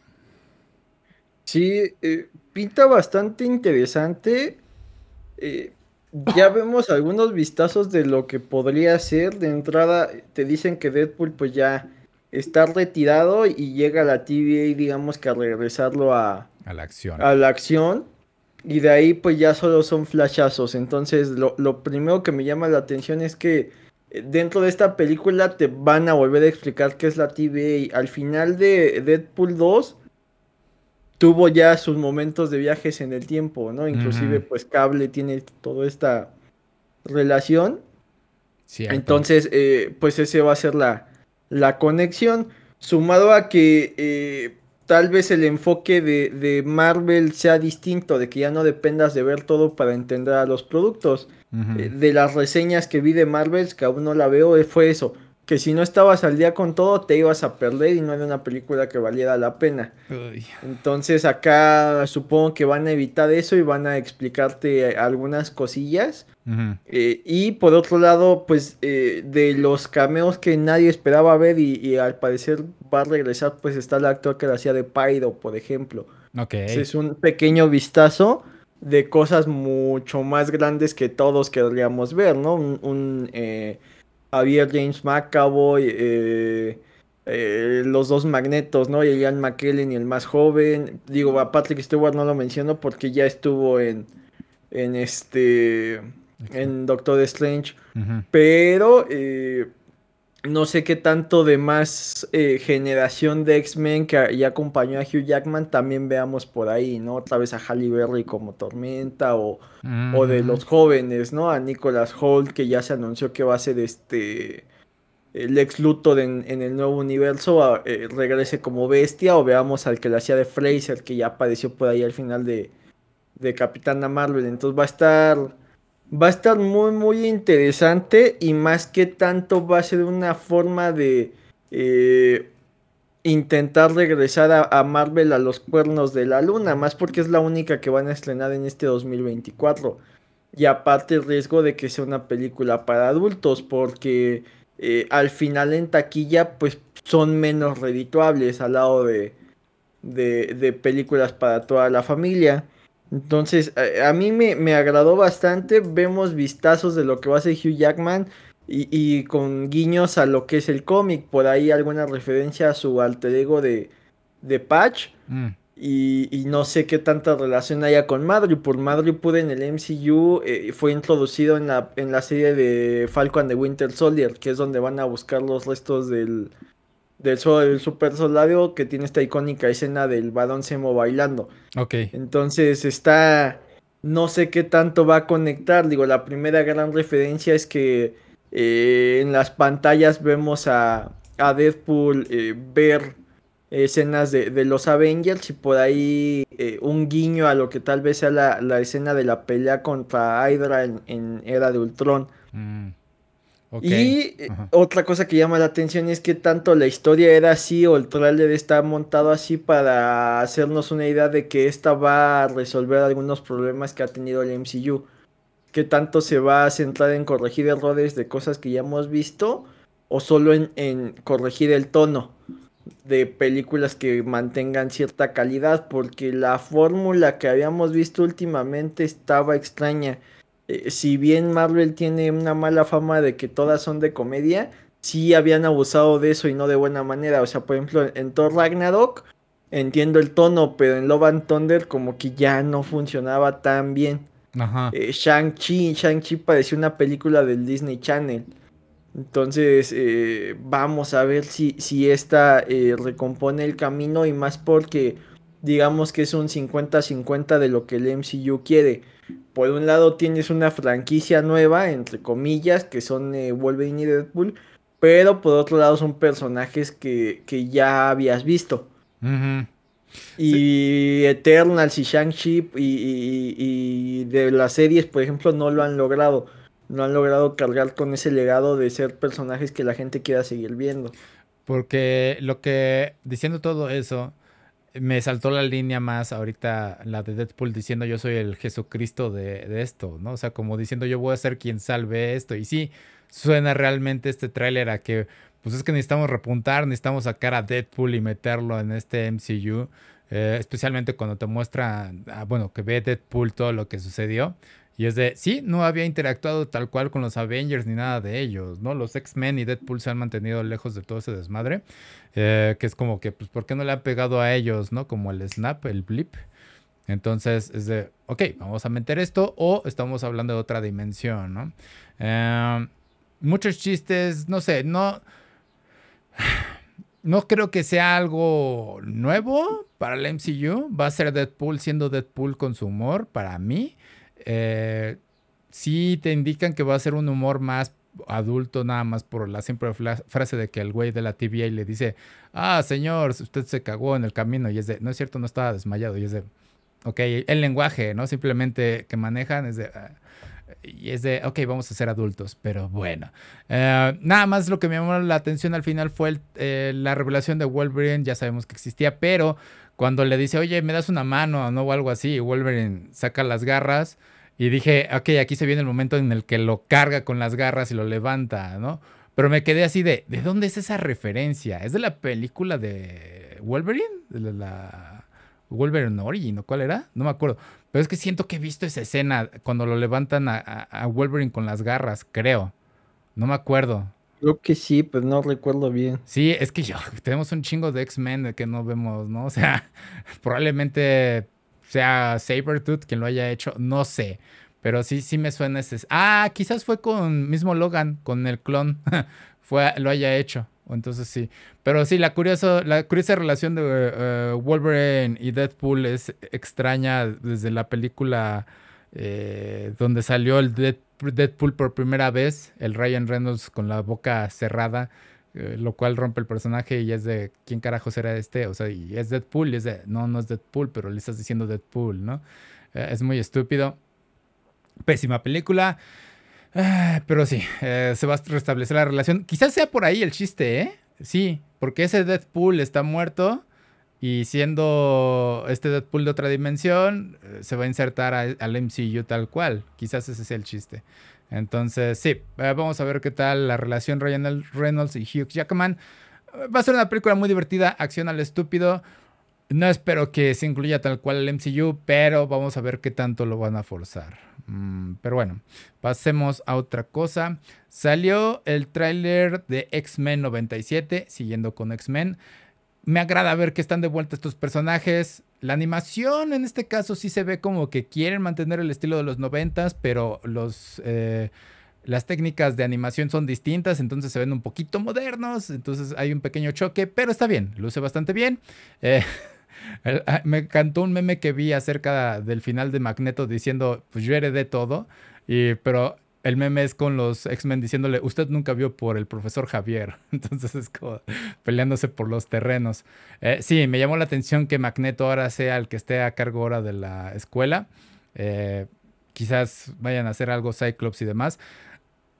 Sí, eh, pinta bastante interesante. Eh, ya vemos algunos vistazos de lo que podría ser. De entrada, te dicen que Deadpool pues ya está retirado y llega a la TVA, digamos que a regresarlo a, a la acción. A la acción. Y de ahí pues ya solo son flashazos. Entonces lo, lo primero que me llama la atención es que eh, dentro de esta película te van a volver a explicar qué es la TVA. Al final de Deadpool 2 tuvo ya sus momentos de viajes en el tiempo, ¿no? Inclusive, pues Cable tiene toda esta relación. Entonces, eh, pues ese va a ser la, la conexión. Sumado a que eh, tal vez el enfoque de, Marvel sea distinto, de que ya no dependas de ver todo para entender a los productos. Eh, de las reseñas que vi de Marvel, que aún no la veo, fue eso que si no estabas al día con todo te ibas a perder y no era una película que valiera la pena. Entonces acá supongo que van a evitar eso y van a explicarte algunas cosillas. Eh, y por otro lado, pues eh, de los cameos que nadie esperaba ver y, al parecer va a regresar, pues está el actor que lo hacía de Pyro, por ejemplo. Es un pequeño vistazo de cosas mucho más grandes que todos querríamos ver, ¿no? Un, eh, había James McAvoy, eh, eh, los dos magnetos, ¿no? Y Ian McKellen y el más joven. Digo, a Patrick Stewart no lo menciono porque ya estuvo en, en este, en Doctor Strange. Pero eh, no sé qué tanto de más eh, generación de X-Men que ya acompañó a Hugh Jackman también veamos por ahí, ¿no? Otra vez a Halle Berry como Tormenta o, o de los jóvenes, ¿no? A Nicholas Holt que ya se anunció que va a ser este el ex Luthor en, el nuevo universo eh, regrese como bestia o veamos al que le hacía de Fraser que ya apareció por ahí al final de, de Capitana Marvel. Entonces va a estar va a estar muy, muy interesante y más que tanto va a ser una forma de eh, intentar regresar a, Marvel a los cuernos de la luna, más porque es la única que van a estrenar en este 2024. Y aparte el riesgo de que sea una película para adultos, porque eh, al final en taquilla pues son menos redituables al lado de, de películas para toda la familia. Entonces, a, mí me, agradó bastante. Vemos vistazos de lo que va a ser Hugh Jackman y, con guiños a lo que es el cómic. Por ahí alguna referencia a su alter ego de, de Patch. Mm. Y, no sé qué tanta relación haya con Madrid. Por pude en el MCU eh, fue introducido en la, en la serie de Falcon de Winter Soldier, que es donde van a buscar los restos del, del, super soldado que tiene esta icónica escena del balón Semo bailando. Ok. Entonces está. No sé qué tanto va a conectar. Digo, la primera gran referencia es que eh, en las pantallas vemos a, a Deadpool eh, ver escenas de, los Avengers y por ahí eh, un guiño a lo que tal vez sea la, escena de la pelea contra Hydra en, Era de Ultron. Mm. Y eh, otra cosa que llama la atención es que tanto la historia era así o el trailer está montado así para hacernos una idea de que esta va a resolver algunos problemas que ha tenido el MCU. Que tanto se va a centrar en corregir errores de cosas que ya hemos visto o solo en, en corregir el tono de películas que mantengan cierta calidad porque la fórmula que habíamos visto últimamente estaba extraña eh, si bien Marvel tiene una mala fama de que todas son de comedia, sí habían abusado de eso y no de buena manera. O sea, por ejemplo, en Thor Ragnarok entiendo el tono, pero en Love and Thunder como que ya no funcionaba tan bien. Ajá. Eh, Shang-Chi, Shang-Chi parecía una película del Disney Channel. Entonces, eh, vamos a ver si, si esta recompone el camino y más porque digamos que es un 50-50 de lo que el MCU quiere por un lado tienes una franquicia nueva, entre comillas, que son eh, Wolverine y Deadpool, pero por otro lado son personajes que, ya habías visto. Y Eternals y Shang-Chi y, de las series, por ejemplo, no lo han logrado. No han logrado cargar con ese legado de ser personajes que la gente quiera seguir viendo. Porque lo que, diciendo todo eso, me saltó la línea más ahorita, la de Deadpool diciendo yo soy el Jesucristo de, esto, ¿no? O sea, como diciendo yo voy a ser quien salve esto. Y sí, suena realmente este tráiler a que, pues es que necesitamos repuntar, necesitamos sacar a Deadpool y meterlo en este MCU. Eh, especialmente cuando te muestra, ah, bueno, que ve Deadpool todo lo que sucedió. Y es de, sí, no había interactuado tal cual con los Avengers ni nada de ellos, ¿no? Los X-Men y Deadpool se han mantenido lejos de todo ese desmadre. Eh, que es como que, pues, ¿por qué no le han pegado a ellos, ¿no? Como el Snap, el Blip. Entonces es de, ok, vamos a meter esto o estamos hablando de otra dimensión, ¿no? Eh, muchos chistes, no sé, no... No creo que sea algo nuevo para el MCU. Va a ser Deadpool siendo Deadpool con su humor, para mí. Eh, sí te indican que va a ser un humor más adulto nada más por la simple frase de que el güey de la TVA le dice, ah, señor, usted se cagó en el camino y es de, no es cierto, no estaba desmayado y es de, ok, el lenguaje, ¿no? Simplemente que manejan es de, ah, y es de, ok, vamos a ser adultos, pero bueno. Eh, nada más lo que me llamó la atención al final fue eh, la revelación de Wolverine, ya sabemos que existía, pero cuando le dice, oye, me das una mano ¿no? o algo así, Wolverine saca las garras. Y dije, ok, aquí se viene el momento en el que lo carga con las garras y lo levanta, ¿no? Pero me quedé así de, ¿de dónde es esa referencia? ¿Es de la película de Wolverine? ¿De la Wolverine Origin o cuál era? No me acuerdo. Pero es que siento que he visto esa escena cuando lo levantan a, Wolverine con las garras, creo. No me acuerdo. Creo que sí, pero no recuerdo bien. Sí, es que yo, [LAUGHS] tenemos un chingo de X-Men que no vemos, ¿no? O sea, [LAUGHS] probablemente sea Sabertooth quien lo haya hecho, no sé. Pero sí, sí me suena ese. Ah, quizás fue con mismo Logan, con el clon. [LAUGHS] fue, lo haya hecho. Entonces sí. Pero sí, la curiosa, la curiosa relación de eh, Wolverine y Deadpool es extraña desde la película eh, donde salió el Deadpool por primera vez, el Ryan Reynolds con la boca cerrada. Eh, lo cual rompe el personaje y es de quién carajo será este, o sea, y es Deadpool, y es de no, no es Deadpool, pero le estás diciendo Deadpool, ¿no? Eh, es muy estúpido. Pésima película. Ah, pero sí, eh, se va a restablecer la relación. Quizás sea por ahí el chiste, ¿eh? Sí, porque ese Deadpool está muerto y siendo este Deadpool de otra dimensión, se va a insertar al MCU tal cual. Quizás ese sea el chiste. Entonces, sí, eh, vamos a ver qué tal la relación Ryan Reynolds y Hugh Jackman. Va a ser una película muy divertida, acción al estúpido. No espero que se incluya tal cual el MCU, pero vamos a ver qué tanto lo van a forzar. Mm, pero bueno, pasemos a otra cosa. Salió el tráiler de X-Men 97, siguiendo con X-Men. Me agrada ver que están de vuelta estos personajes. La animación en este caso sí se ve como que quieren mantener el estilo de los noventas, pero los, eh, las técnicas de animación son distintas, entonces se ven un poquito modernos, entonces hay un pequeño choque, pero está bien, luce bastante bien. Eh, [LAUGHS] ah, me encantó un meme que vi acerca del final de Magneto diciendo, pues yo heredé todo, y, pero el meme es con los X-Men diciéndole, usted nunca vio por el profesor Javier. [LAUGHS] Entonces es como peleándose por los terrenos. Eh, sí, me llamó la atención que Magneto ahora sea el que esté a cargo ahora de la escuela. Eh, quizás vayan a hacer algo Cyclops y demás.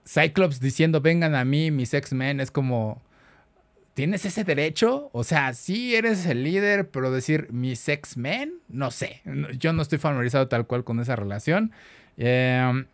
Cyclops diciendo, vengan a mí, mis X-Men, es como, ¿tienes ese derecho? O sea, sí eres el líder, pero decir mis X-Men, no sé. Yo no estoy familiarizado tal cual con esa relación. Eh,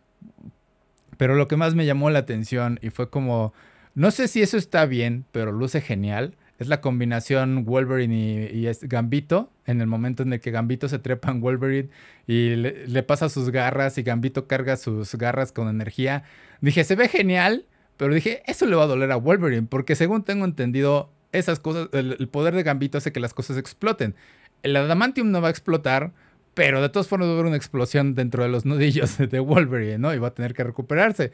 pero lo que más me llamó la atención y fue como, no sé si eso está bien, pero luce genial. Es la combinación Wolverine y, Gambito. En el momento en el que Gambito se trepa en Wolverine y le, pasa sus garras y Gambito carga sus garras con energía. Dije, se ve genial, pero dije, eso le va a doler a Wolverine, porque según tengo entendido, esas cosas, el poder de Gambito hace que las cosas exploten. El adamantium no va a explotar, pero de todas formas va a haber una explosión dentro de los nudillos de Wolverine, ¿no? Y va a tener que recuperarse.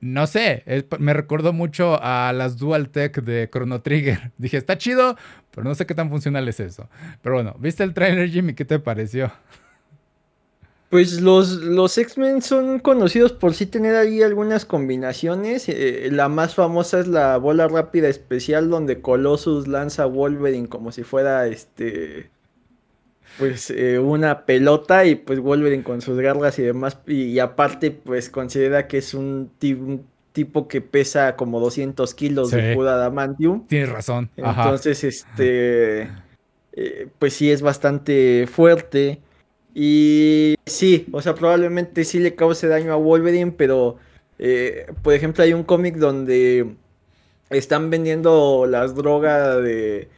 No sé, me recordó mucho a las Dual Tech de Chrono Trigger. [LAUGHS] Dije, está chido, pero no sé qué tan funcional es eso. Pero bueno, ¿viste el trailer, Jimmy? ¿Qué te pareció? Pues los, los X-Men son conocidos por sí tener ahí algunas combinaciones. Eh, la más famosa es la bola rápida especial donde Colossus lanza Wolverine como si fuera este pues eh, una pelota y pues Wolverine con sus garras y demás. Y, aparte pues considera que es un, tipo que pesa como 200 kilos de pura adamantium. Tienes razón. Entonces, este, eh, pues sí es bastante fuerte. Y sí, o sea, probablemente sí le cause daño a Wolverine, pero eh, por ejemplo hay un cómic donde están vendiendo las drogas de,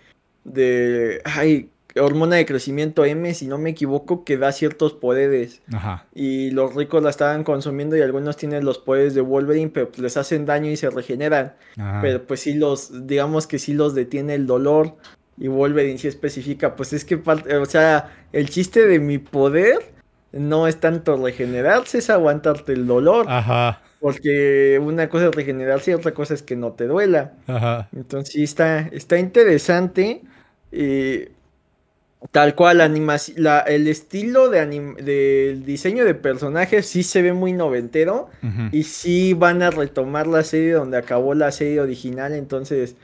de, ay, hormona de crecimiento M, si no me equivoco, que da ciertos poderes. Ajá. Y los ricos la estaban consumiendo y algunos tienen los poderes de Wolverine, pero pues les hacen daño y se regeneran. Pero pues sí los, digamos que sí los detiene el dolor. Y Wolverine sí especifica, pues es que, o sea, el chiste de mi poder no es tanto regenerarse, es aguantarte el dolor. Ajá. Porque una cosa es regenerarse y otra cosa es que no te duela. Ajá. Entonces sí está, está interesante. Eh, Tal cual, la el estilo de del diseño de personajes sí se ve muy noventero y sí van a retomar la serie donde acabó la serie original, entonces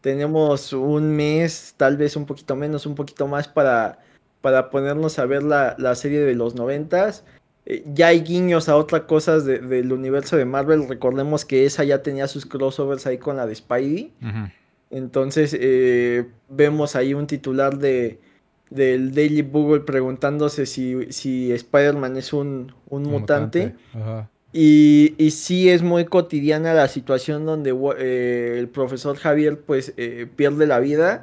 tenemos un mes, tal vez un poquito menos, un poquito más para, para ponernos a ver la, serie de los noventas. Eh, ya hay guiños a otras cosas del universo de Marvel, recordemos que esa ya tenía sus crossovers ahí con la de Spidey, entonces eh, vemos ahí un titular de del Daily Bugle preguntándose si, si Spider-Man es un, mutante. Y, y, sí es muy cotidiana la situación donde eh, el profesor Javier pues eh, pierde la vida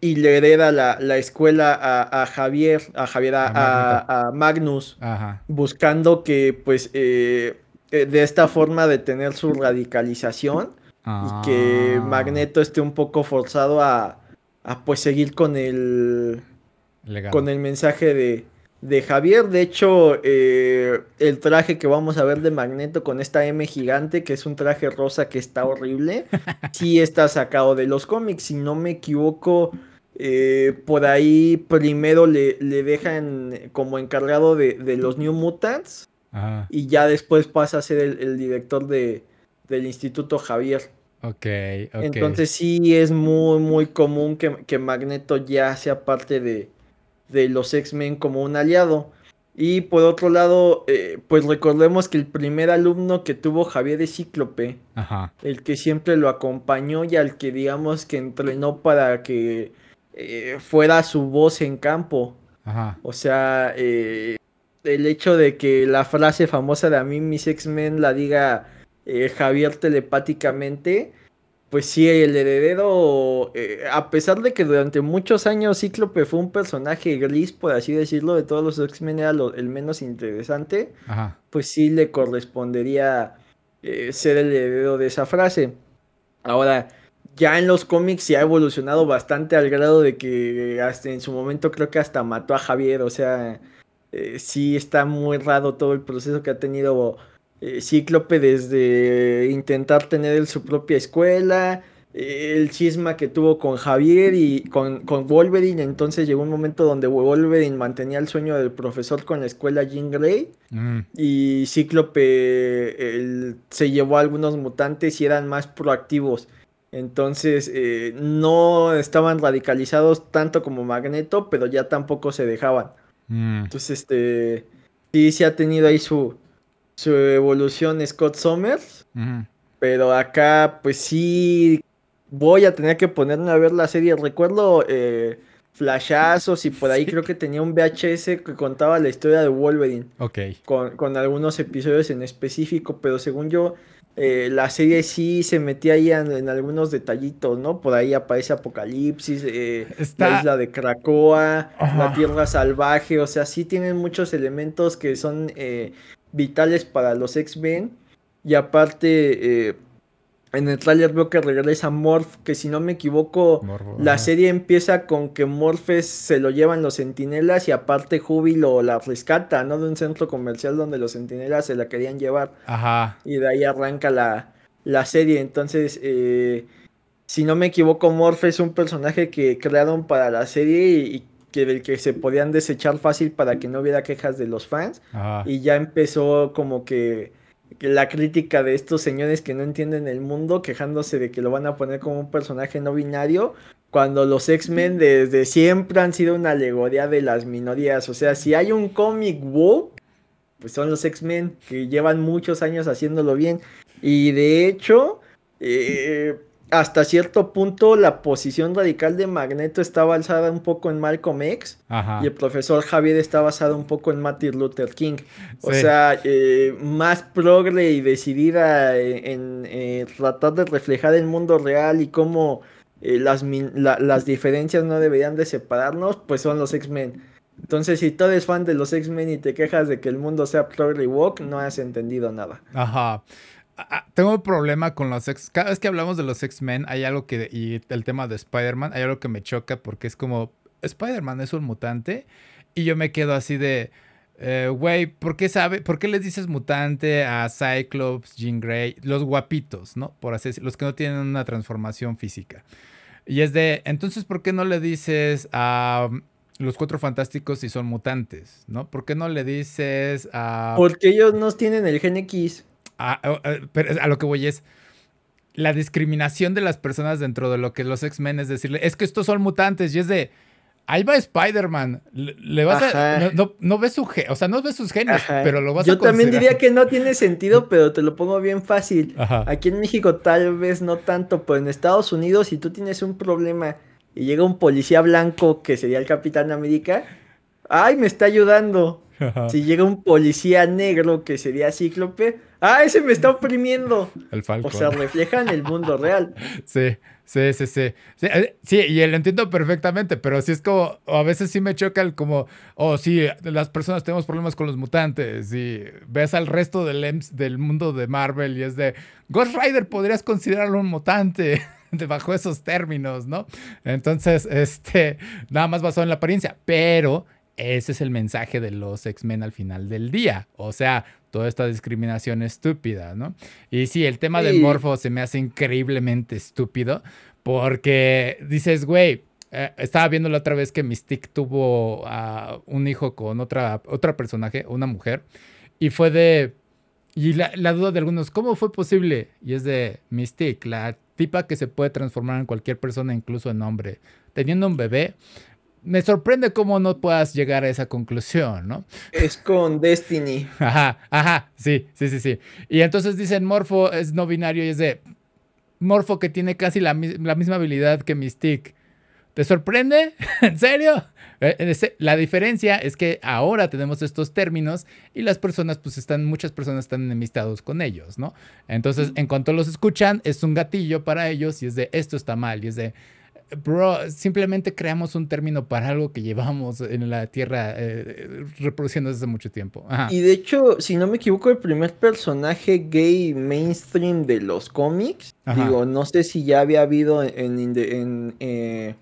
y le hereda la, la escuela a, Javier, a Javier, a, Magnus, buscando que pues eh, de esta forma de tener su radicalización y que ah. Magneto esté un poco forzado a, a pues seguir con el con el mensaje de, de Javier. De hecho, eh, el traje que vamos a ver de Magneto con esta M gigante, que es un traje rosa que está horrible, [LAUGHS] sí está sacado de los cómics. Si no me equivoco, eh, por ahí primero le, le dejan como encargado de, los New Mutants. Y ya después pasa a ser el, director de, del Instituto Javier. Ok, ok. Entonces sí es muy, muy común que, Magneto ya sea parte de, los X-Men como un aliado. Y por otro lado, eh, pues recordemos que el primer alumno que tuvo Javier es Cíclope, el que siempre lo acompañó y al que digamos que entrenó para que eh, fuera su voz en campo. Ajá. O sea, eh, el hecho de que la frase famosa de a mí mis X-Men la diga eh, Javier telepáticamente, pues sí, el heredero, eh, a pesar de que durante muchos años Cíclope fue un personaje gris, por así decirlo, de todos los X-Men era el menos interesante, pues sí le correspondería eh, ser el heredero de esa frase. Ahora, ya en los cómics se ha evolucionado bastante al grado de que hasta en su momento creo que hasta mató a Javier, o sea, sí está muy raro todo el proceso que ha tenido eh, Cíclope desde intentar tener su propia escuela, eh, el cisma que tuvo con Javier y con, con, Wolverine, entonces llegó un momento donde Wolverine mantenía el sueño del profesor con la escuela Jean Grey mm. y Cíclope se llevó a algunos mutantes y eran más proactivos. Entonces eh, no estaban radicalizados tanto como Magneto, pero ya tampoco se dejaban. Mm. Entonces, este sí se ha tenido ahí su, su evolución Scott Summers. Pero acá, pues sí, voy a tener que ponerme a ver la serie. Recuerdo eh, flashazos y por ahí creo que tenía un VHS que contaba la historia de Wolverine. Ok. Con, con algunos episodios en específico, pero según yo, eh, la serie sí se metía ahí en, algunos detallitos, ¿no? Por ahí aparece Apocalipsis, eh, la isla de Krakoa, la Tierra Salvaje, o sea, sí tienen muchos elementos que son eh, vitales para los X-Men. Y aparte, eh, en el tráiler veo que regresa Morph, que si no me equivoco, la serie empieza con que Morphes se lo llevan los sentinelas y aparte Júbilo la rescata, ¿no? De un centro comercial donde los sentinelas se la querían llevar. Ajá. Y de ahí arranca la, la serie. Entonces, eh, si no me equivoco, Morph es un personaje que crearon para la serie y, que del que se podían desechar fácil para que no hubiera quejas de los fans. Y ya empezó como que, la crítica de estos señores que no entienden el mundo, quejándose de que lo van a poner como un personaje no binario, cuando los X-Men desde siempre han sido una alegoría de las minorías. O sea, si hay un cómic woke, pues son los X-Men, que llevan muchos años haciéndolo bien. Y de hecho, eh, hasta cierto punto la posición radical de Magneto está basada un poco en Malcolm X y el profesor Javier está basado un poco en Martin Luther King. O sea, eh, más progre y decidida en, eh, tratar de reflejar el mundo real y cómo eh, las, las diferencias no deberían de separarnos, pues son los X-Men. Entonces, si tú eres fan de los X-Men y te quejas de que el mundo sea progre y woke, no has entendido nada. Ajá. Ah, tengo un problema con los X. Cada vez que hablamos de los X-Men, hay algo que. Y el tema de Spider-Man, hay algo que me choca porque es como. Spider-Man es un mutante. Y yo me quedo así de. Eh, güey, ¿por qué sabe? ¿Por qué les dices mutante a Cyclops, Jean Grey? Los guapitos, ¿no? Por así decirlo. Los que no tienen una transformación física. Y es de. Entonces, ¿por qué no le dices a. los cuatro fantásticos si son mutantes, ¿no? ¿Por qué no le dices a. Porque ellos no tienen el gen X a, lo que voy es la discriminación de las personas dentro de lo que los X-Men es decirle, es que estos son mutantes y es de, ahí va Spider-Man, le, vas a, no, ves su o sea, no ves sus genes, pero lo vas Yo a Yo también diría que no tiene sentido, pero te lo pongo bien fácil. Aquí en México tal vez no tanto, pero en Estados Unidos si tú tienes un problema y llega un policía blanco que sería el Capitán América, ay, me está ayudando. Si llega un policía negro que sería Cíclope, ¡ah, ese me está oprimiendo! El Falcon. O sea, refleja en el mundo real. [LAUGHS] Sí, sí, sí, sí. Eh, sí, y lo entiendo perfectamente, pero sí es como, a veces sí me choca el como, oh, sí, las personas tenemos problemas con los mutantes y ves al resto del, del mundo de Marvel y es de, Ghost Rider podrías considerarlo un mutante. [LAUGHS] bajo esos términos, ¿no? Entonces, este, nada más basado en la apariencia, pero ese es el mensaje de los X-Men al final del día. O sea, toda esta discriminación estúpida, ¿no? Y sí, el tema del morfo se me hace increíblemente estúpido porque dices, güey, eh, estaba viendo la otra vez que Mystique tuvo uh, un hijo con otra, otra personaje, una mujer, y fue de... Y la, la, duda de algunos, ¿cómo fue posible? Y es de Mystique, la tipa que se puede transformar en cualquier persona, incluso en hombre, teniendo un bebé me sorprende cómo no puedas llegar a esa conclusión, ¿no? Es con Destiny. [LAUGHS] Ajá, ajá, sí, sí, sí, sí. Y entonces dicen Morfo es no binario y es de Morfo que tiene casi la, misma habilidad que Mystique. ¿Te sorprende? [LAUGHS] ¿En serio? Eh, la diferencia es que ahora tenemos estos términos y las personas, pues están, muchas personas están enemistados con ellos, ¿no? Entonces, en cuanto los escuchan, es un gatillo para ellos y es de esto está mal y es de bro, simplemente creamos un término para algo que llevamos en la Tierra eh, reproduciendo desde mucho tiempo. Y de hecho, si no me equivoco, el primer personaje gay mainstream de los cómics, digo, no sé si ya había habido en, eh,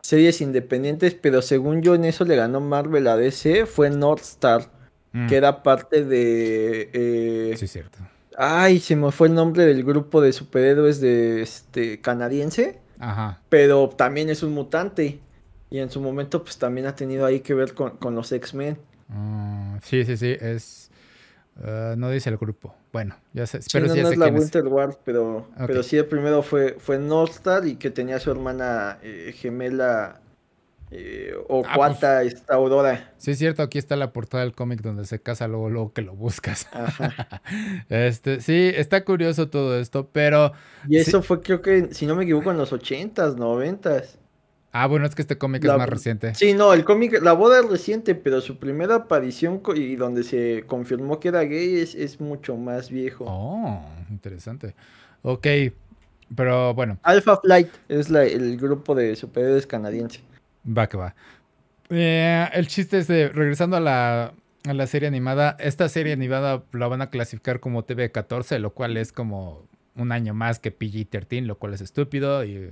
series independientes, pero según yo en eso le ganó Marvel a DC, fue Northstar, mm. que era parte de... Eh, sí, cierto. Ay, se me fue el nombre del grupo de superhéroes de este canadiense. Ajá. Pero también es un mutante. Y en su momento, pues también ha tenido ahí que ver con, los X-Men. Ah, sí, sí, sí. Es. Uh, no dice el grupo. Bueno, ya sé. Pero sí, no, es la Winter War, pero, pero sí el primero fue, fue Northstar y que tenía su hermana eh, gemela eh, o ah, Cuata, pues, esta Aurora. Sí, es cierto, aquí está la portada del cómic donde se casa luego, luego que lo buscas. [LAUGHS] este, sí, está curioso todo esto, pero. Y eso fue, creo que, si no me equivoco, en los 80s, 90s. Ah, bueno, es que este cómic es más reciente. Sí, no, el cómic, la boda es reciente, pero su primera aparición y donde se confirmó que era gay es, mucho más viejo. Oh, interesante. Ok, pero bueno. Alpha Flight es el grupo de superhéroes canadiense. Va que va. Eh, el chiste es de, regresando a la, a la serie animada, esta serie animada la van a clasificar como TV14, lo cual es como un año más que PG-13, lo cual es estúpido y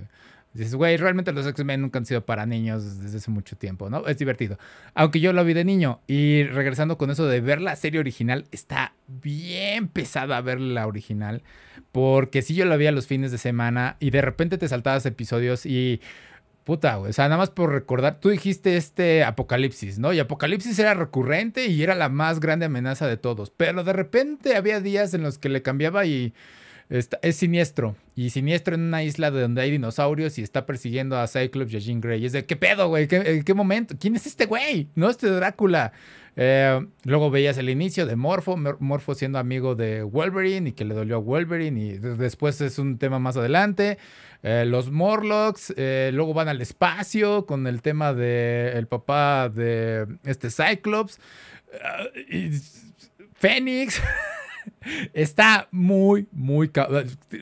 dices, güey, realmente los X-Men nunca han sido para niños desde hace mucho tiempo, ¿no? Es divertido. Aunque yo lo vi de niño y regresando con eso de ver la serie original, está bien pesada ver la original, porque si yo la vi a los fines de semana y de repente te saltabas episodios y Puta, güey. O sea, nada más por recordar, tú dijiste este apocalipsis, ¿no? Y apocalipsis era recurrente y era la más grande amenaza de todos. Pero de repente había días en los que le cambiaba y es siniestro. Y siniestro en una isla donde hay dinosaurios y está persiguiendo a Cyclops y a Jean Grey. Y es de, ¿qué pedo, güey? ¿En qué momento? ¿Quién es este güey? No, este Drácula. Eh, luego veías el inicio de Morpho, Morpho siendo amigo de Wolverine y que le dolió a Wolverine. Y después es un tema más adelante. Eh, los Morlocks, eh, luego van al espacio con el tema de el papá de este Cyclops. y Fénix. [LAUGHS] Está muy, muy...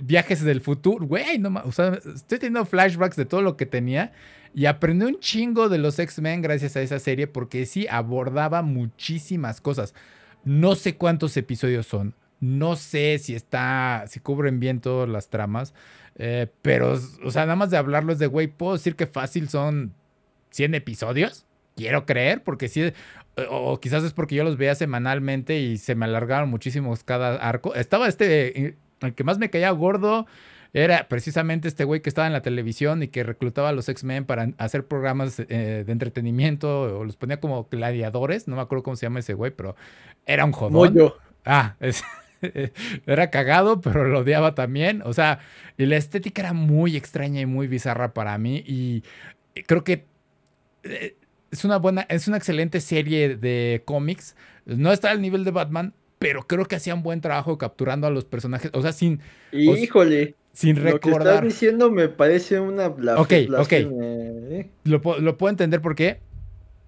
Viajes del futuro. Güey, no o sea, estoy teniendo flashbacks de todo lo que tenía. Y aprendí un chingo de los X-Men gracias a esa serie porque sí abordaba muchísimas cosas. No sé cuántos episodios son. No sé si está, si cubren bien todas las tramas. Eh, pero, o sea, nada más de hablarlo es de, güey, puedo decir que fácil son 100 episodios. Quiero creer, porque sí, o quizás es porque yo los veía semanalmente y se me alargaron muchísimos cada arco. Estaba este, el que más me caía gordo era precisamente este güey que estaba en la televisión y que reclutaba a los X-Men para hacer programas eh, de entretenimiento o los ponía como gladiadores, no me acuerdo cómo se llama ese güey, pero era un jodón. Ah, [LAUGHS] era cagado, pero lo odiaba también. O sea, y la estética era muy extraña y muy bizarra para mí y creo que eh, es una buena, es una excelente serie de cómics. No está al nivel de Batman, pero creo que hacían buen trabajo capturando a los personajes. O sea, sin. Híjole. sin recordar. Lo que estás diciendo me parece una Ok, ok. ¿eh? Lo, puedo entender por qué.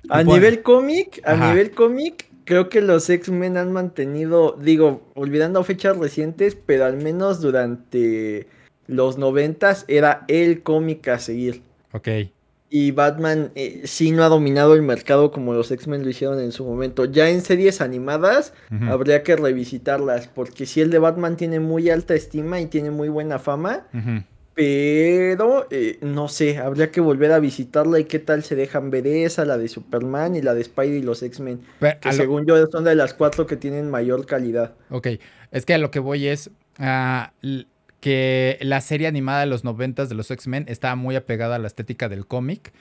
A nivel cómic, a nivel cómic, creo que los X-Men han mantenido, digo, olvidando fechas recientes, pero al menos durante los noventas era el cómic a seguir. Ok. Y Batman eh, sí no ha dominado el mercado como los X-Men lo hicieron en su momento. Ya en series animadas habría que revisitarlas, porque si el de Batman tiene muy alta estima y tiene muy buena fama, pero eh, no sé, habría que volver a visitarla y qué tal se dejan ver esa, la de Superman y la de Spidey y los X-Men, que según yo son de las cuatro que tienen mayor calidad. Ok, es que a lo que voy es... Uh, que la serie animada de los noventas de los X-Men estaba muy apegada a la estética del cómic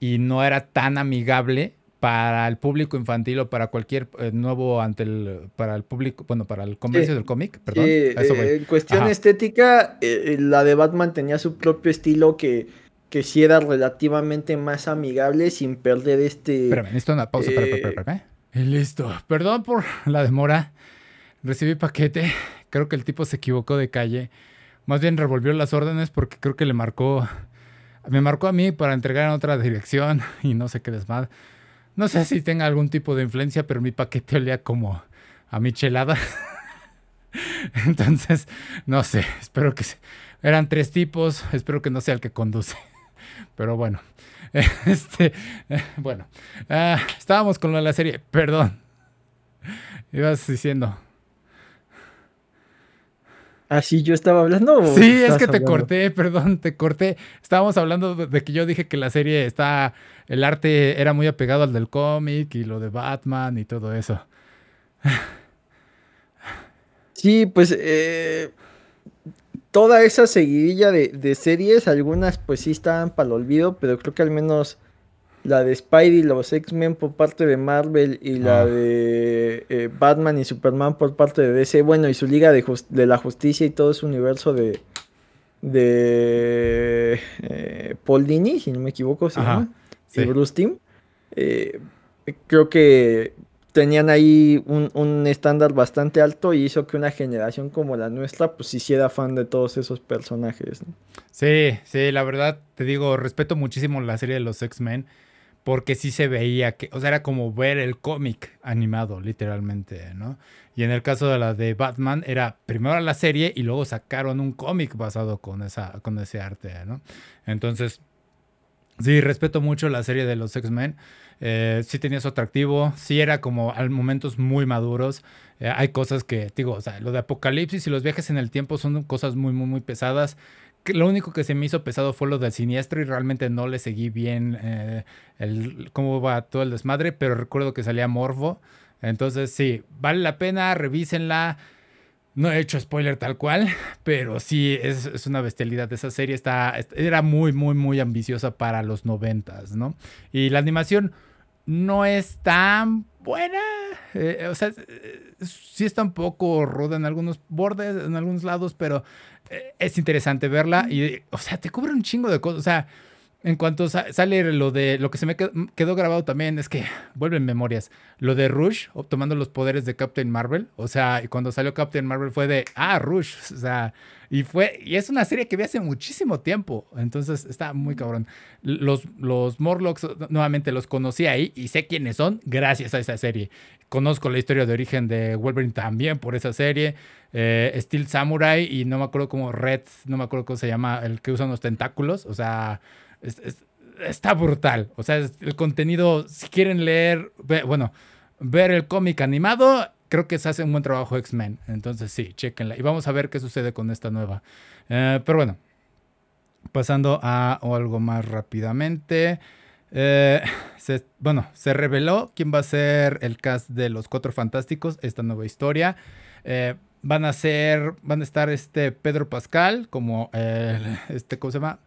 y no era tan amigable para el público infantil o para cualquier eh, nuevo ante el para el público bueno para el comercio del cómic perdón eh, en cuestión estética eh, la de Batman tenía su propio estilo que que sí era relativamente más amigable sin perder este espérame necesito una pausa para, para, para, listo. Perdón por la demora. Recibí paquete. Creo que el tipo se equivocó de calle más bien revolvió las órdenes porque creo que le marcó. Me marcó a mí para entregar en otra dirección [LAUGHS] y no sé qué desmadre. No sé si tenga algún tipo de influencia, pero mi paquete olía como a michelada. [LAUGHS] Entonces, no sé, espero que eran tres tipos, espero que no sea el que conduce. [LAUGHS] Pero bueno, este, bueno, ah, estábamos con lo de la serie, perdón. Ibas diciendo. Así ah, yo estaba hablando. Sí, es que te corté, perdón, te corté. Estábamos hablando de que yo dije que la serie está, el arte era muy apegado al del cómic y lo de Batman y todo eso. Sí, pues eh, toda esa seguidilla de, de, series, algunas pues sí estaban para el olvido, pero creo que al menos la de Spidey, los X-Men por parte de Marvel y la ah. de eh, Batman y Superman por parte de DC, bueno, y su Liga de, de la Justicia y todo su universo de, de eh, Paul Dini, si no me equivoco, se llama, y Bruce Team. Eh, creo que tenían ahí un, un, estándar bastante alto y hizo que una generación como la nuestra pues hiciera fan de todos esos personajes. Sí, sí, la verdad te digo, respeto muchísimo la serie de los X-Men porque sí se veía que, o sea, era como ver el cómic animado, literalmente, ¿no? Y en el caso de la de Batman, era primero la serie y luego sacaron un cómic basado con, esa, con ese arte, ¿no? Entonces, sí, respeto mucho la serie de los X-Men. Eh, sí tenía su atractivo, sí era como a momentos muy maduros. Eh, hay cosas que, digo, o sea, lo de Apocalipsis y los viajes en el tiempo son cosas muy, muy, muy pesadas lo único que se me hizo pesado fue lo del siniestro y realmente no le seguí bien eh, cómo va todo el desmadre, pero recuerdo que salía Morfo. Entonces sí, vale la pena, revísenla. No he hecho spoiler tal cual, [LAUGHS] pero sí es, una bestialidad. Esa serie está, era muy, muy, muy ambiciosa para los noventas, ¿no? Y la animación no es tan buena. Eh, o sea, sí está un poco ruda en algunos bordes, en algunos lados, pero es interesante verla. Y, o sea, te cubre un chingo de cosas. O sea, en cuanto sale lo de lo que se me quedó grabado también es que vuelven memorias. Lo de Rush tomando los poderes de Captain Marvel. O sea, cuando salió Captain Marvel fue de ah, Rush. O sea, y fue. Y es una serie que vi hace muchísimo tiempo. Entonces está muy cabrón. Los, los Morlocks, nuevamente los conocí ahí y sé quiénes son gracias a esa serie. Conozco la historia de origen de Wolverine también por esa serie. Eh, Steel Samurai y no me acuerdo cómo Red, no me acuerdo cómo se llama, el que usa los tentáculos. O sea está brutal. O sea, el contenido, si quieren leer, bueno, ver el cómic animado, creo que se hace un buen trabajo X-Men. Entonces sí, chequenla. Y vamos a ver qué sucede con esta nueva. Eh, pero bueno, pasando a algo más rápidamente. Eh, bueno, se reveló quién va a ser el cast de los Cuatro Fantásticos, esta nueva historia. Eh, van a ser, van a estar este Pedro Pascal como, este, ¿cómo se llama?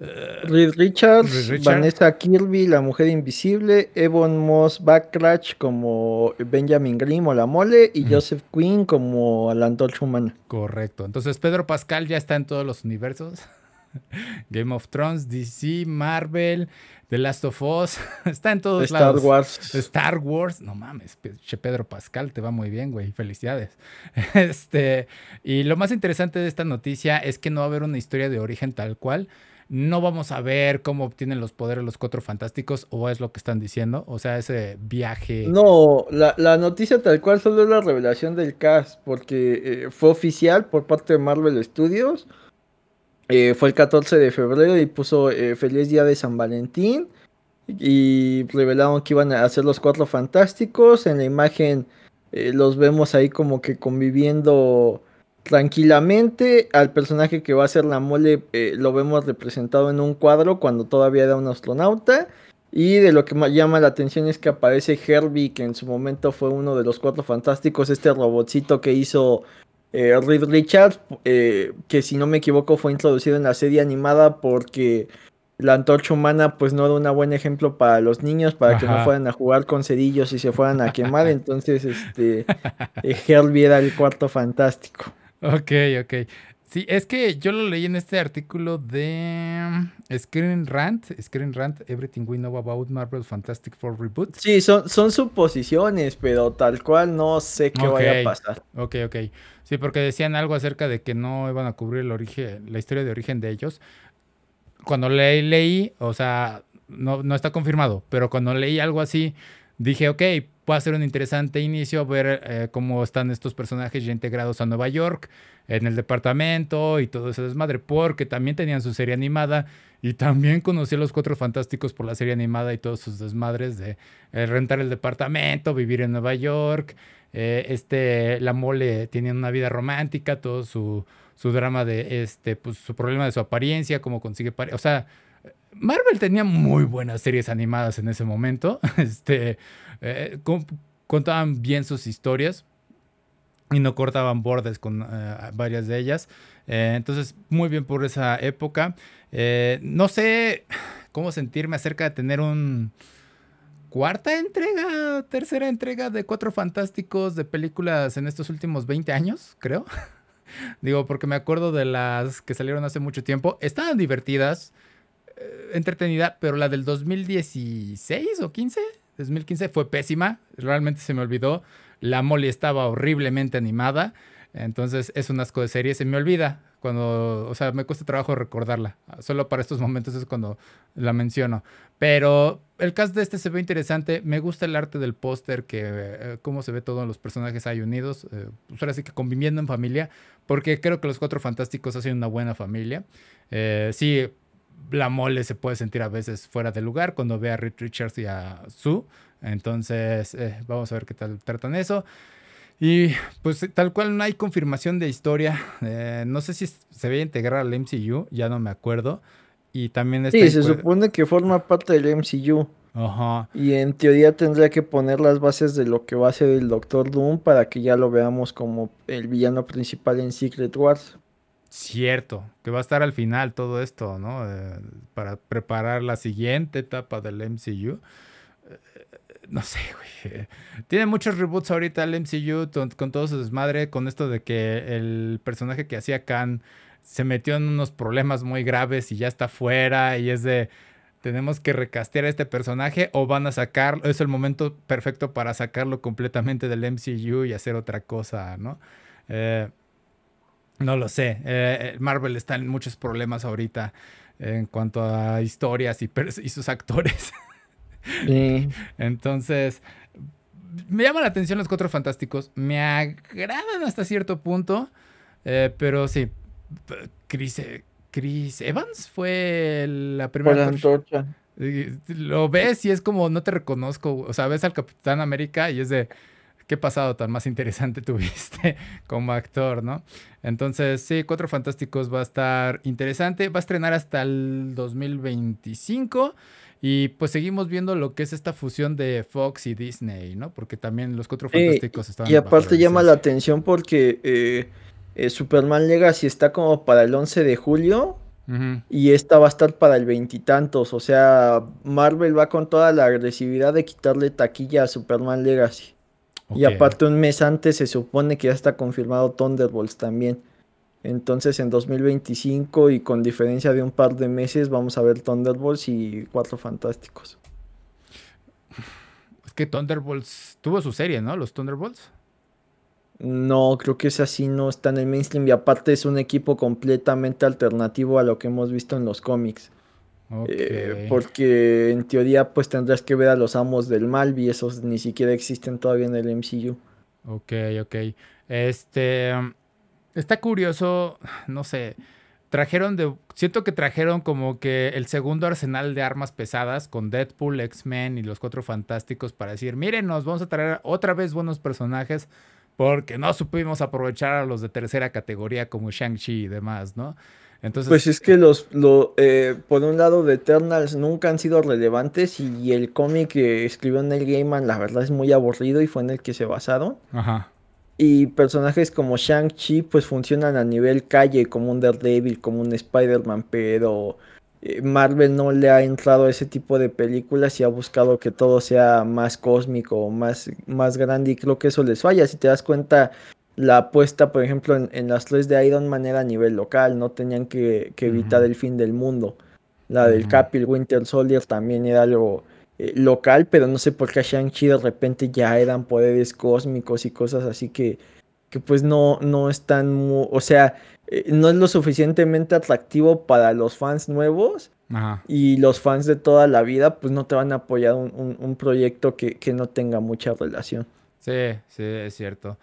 Reed Richards, Vanessa Kirby, la mujer invisible, Evan Moss Backlash como Benjamin Grimm o la mole y Joseph Quinn como la antorcha humana. Correcto. Entonces Pedro Pascal ya está en todos los universos. [LAUGHS] Game of Thrones, DC, Marvel, The Last of Us, [LAUGHS] está en todos Star Wars. Star Wars, no mames, che Pedro Pascal, te va muy bien, güey, felicidades. [LAUGHS] Este, y lo más interesante de esta noticia es que no va a haber una historia de origen tal cual, no vamos a ver cómo obtienen los poderes los cuatro fantásticos o es lo que están diciendo, o sea, ese viaje. No, la, noticia tal cual solo es la revelación del cast, porque eh, fue oficial por parte de Marvel Studios. Eh, fue el 14 de febrero y puso eh, feliz día de San Valentín. Y revelaron que iban a hacer los cuatro fantásticos. En la imagen los vemos ahí como que conviviendo tranquilamente al personaje que va a ser la mole eh, lo vemos representado en un cuadro cuando todavía era un astronauta. Y de lo que más llama la atención es que aparece Herbie que en su momento fue uno de los cuatro fantásticos este robotcito que hizo eh, Reed Richards eh, que si no me equivoco fue introducido en la serie animada porque la antorcha humana pues no era un buen ejemplo para los niños para que no fueran a jugar con cerillos y se fueran a quemar. [LAUGHS] Entonces este Herbie era el cuarto fantástico Ok, ok. Sí, es que yo lo leí en este artículo de Screen Rant, Screen Rant, Everything We Know About Marvel Fantastic Four Reboot. Sí, son, son suposiciones, pero tal cual no sé qué vaya a pasar. Ok, ok. Sí, porque decían algo acerca de que no iban a cubrir el origen, la historia de origen de ellos. Cuando leí, leí, o sea, no, no está confirmado, pero cuando leí algo así, dije, ok, puede ser un interesante inicio ver eh, cómo están estos personajes ya integrados a Nueva York, en el departamento y todo ese desmadre, porque también tenían su serie animada y también conocí a los Cuatro Fantásticos por la serie animada y todos sus desmadres de eh, rentar el departamento, vivir en Nueva York. Eh, este, la mole tiene una vida romántica, todo su, su drama de este, pues su problema de su apariencia, cómo consigue, o sea, Marvel tenía muy buenas series animadas en ese momento. [LAUGHS] Este, eh, contaban bien sus historias y no cortaban bordes con eh, varias de ellas. Eh, entonces, muy bien por esa época. no sé cómo sentirme acerca de tener un cuarta entrega, tercera entrega de Cuatro Fantásticos de películas en estos últimos 20 años, creo. [LAUGHS] Digo, porque me acuerdo de las que salieron hace mucho tiempo. Estaban divertidas. Eh, entretenida, pero la del 2016 o 15, 2015 fue pésima, realmente se me olvidó. La Molly estaba horriblemente animada, entonces es un asco de serie, se me olvida cuando, o sea, me cuesta trabajo recordarla. Solo para estos momentos es cuando la menciono. Pero el cast de este se ve interesante. Me gusta el arte del póster, que eh, cómo se ve todos los personajes ahí unidos. Eh, pues ahora sí que conviviendo en familia, porque creo que los Cuatro Fantásticos hacen una buena familia. Eh, sí, la mole se puede sentir a veces fuera de lugar cuando ve a Reed Richards y a Sue. Entonces, eh, vamos a ver qué tal tratan eso. Y pues tal cual no hay confirmación de historia. Eh, no sé si se ve integrar al MCU, ya no me acuerdo. Y también está Sí, se supone que forma parte del MCU. Ajá. Y en teoría tendría que poner las bases de lo que va a ser el Doctor Doom para que ya lo veamos como el villano principal en Secret Wars. Cierto, que va a estar al final todo esto, ¿no? Eh, para preparar la siguiente etapa del MCU. Eh, no sé, güey. Tiene muchos reboots ahorita el MCU con, todo su desmadre, con esto de que el personaje que hacía Khan se metió en unos problemas muy graves y ya está fuera y es de tenemos que recastear a este personaje o van a sacarlo, es el momento perfecto para sacarlo completamente del MCU y hacer otra cosa, ¿no? Eh, no lo sé, eh, Marvel está en muchos problemas ahorita en cuanto a historias y, y sus actores. [LAUGHS] Entonces, me llama la atención los Cuatro Fantásticos, me agradan hasta cierto punto, eh, pero sí, Chris, Chris Evans fue la primera. antorcha. Lo ves y es como no te reconozco. O sea, ves al Capitán América y es de qué pasado tan más interesante [LAUGHS] tuviste como actor, ¿no? Entonces, sí, Cuatro Fantásticos va a estar interesante. Va a estrenar hasta el 2025. Y pues seguimos viendo lo que es esta fusión de Fox y Disney, ¿no? Porque también los Cuatro Fantásticos están. Y aparte llama la atención porque eh, eh, Superman Legacy está como para el 11 de julio. Y esta va a estar para el veintitantos. O sea, Marvel va con toda la agresividad de quitarle taquilla a Superman Legacy. Y aparte, un mes antes se supone que ya está confirmado Thunderbolts también. Entonces, en 2025 y con diferencia de un par de meses, vamos a ver Thunderbolts y Cuatro Fantásticos. Es que Thunderbolts tuvo su serie, ¿no? Los Thunderbolts. No, creo que ese así no está en el mainstream y aparte es un equipo completamente alternativo a lo que hemos visto en los cómics. Eh, porque en teoría pues tendrás que ver a los amos del mal y esos ni siquiera existen todavía en el MCU. Ok, ok. Este... Está curioso, no sé. Trajeron de... Siento que trajeron como que el segundo arsenal de armas pesadas con Deadpool, X-Men y los Cuatro Fantásticos para decir, miren, nos vamos a traer otra vez buenos personajes porque no supimos aprovechar a los de tercera categoría como Shang-Chi y demás, ¿no? Entonces, pues es que los, lo, eh, por un lado, de Eternals nunca han sido relevantes y el cómic que escribió Neil Gaiman, la verdad, es muy aburrido y fue en el que se basaron. Ajá. Y personajes como Shang-Chi, pues funcionan a nivel calle, como un Daredevil, como un Spider-Man, pero eh, Marvel no le ha entrado a ese tipo de películas y ha buscado que todo sea más cósmico, más, más grande y creo que eso les falla. Si te das cuenta, la apuesta, por ejemplo, en, las tres de Iron Man era a nivel local, no tenían que, evitar el fin del mundo. La del Capil Winter Soldier también era algo eh, local, pero no sé por qué a Shang-Chi de repente ya eran poderes cósmicos y cosas así que, que pues no, no están, muy, o sea, eh, no es lo suficientemente atractivo para los fans nuevos. Y los fans de toda la vida, pues no te van a apoyar un, proyecto que, no tenga mucha relación. Sí, sí, es cierto.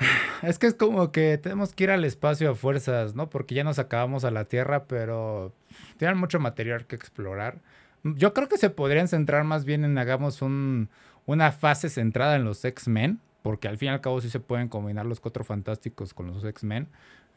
[SIGHS] Es que es como que tenemos que ir al espacio a fuerzas, ¿no? Porque ya nos acabamos a la Tierra, pero tienen mucho material que explorar. Yo creo que se podrían centrar más bien en hagamos un, una fase centrada en los X-Men, porque al fin y al cabo sí se pueden combinar los cuatro fantásticos con los X-Men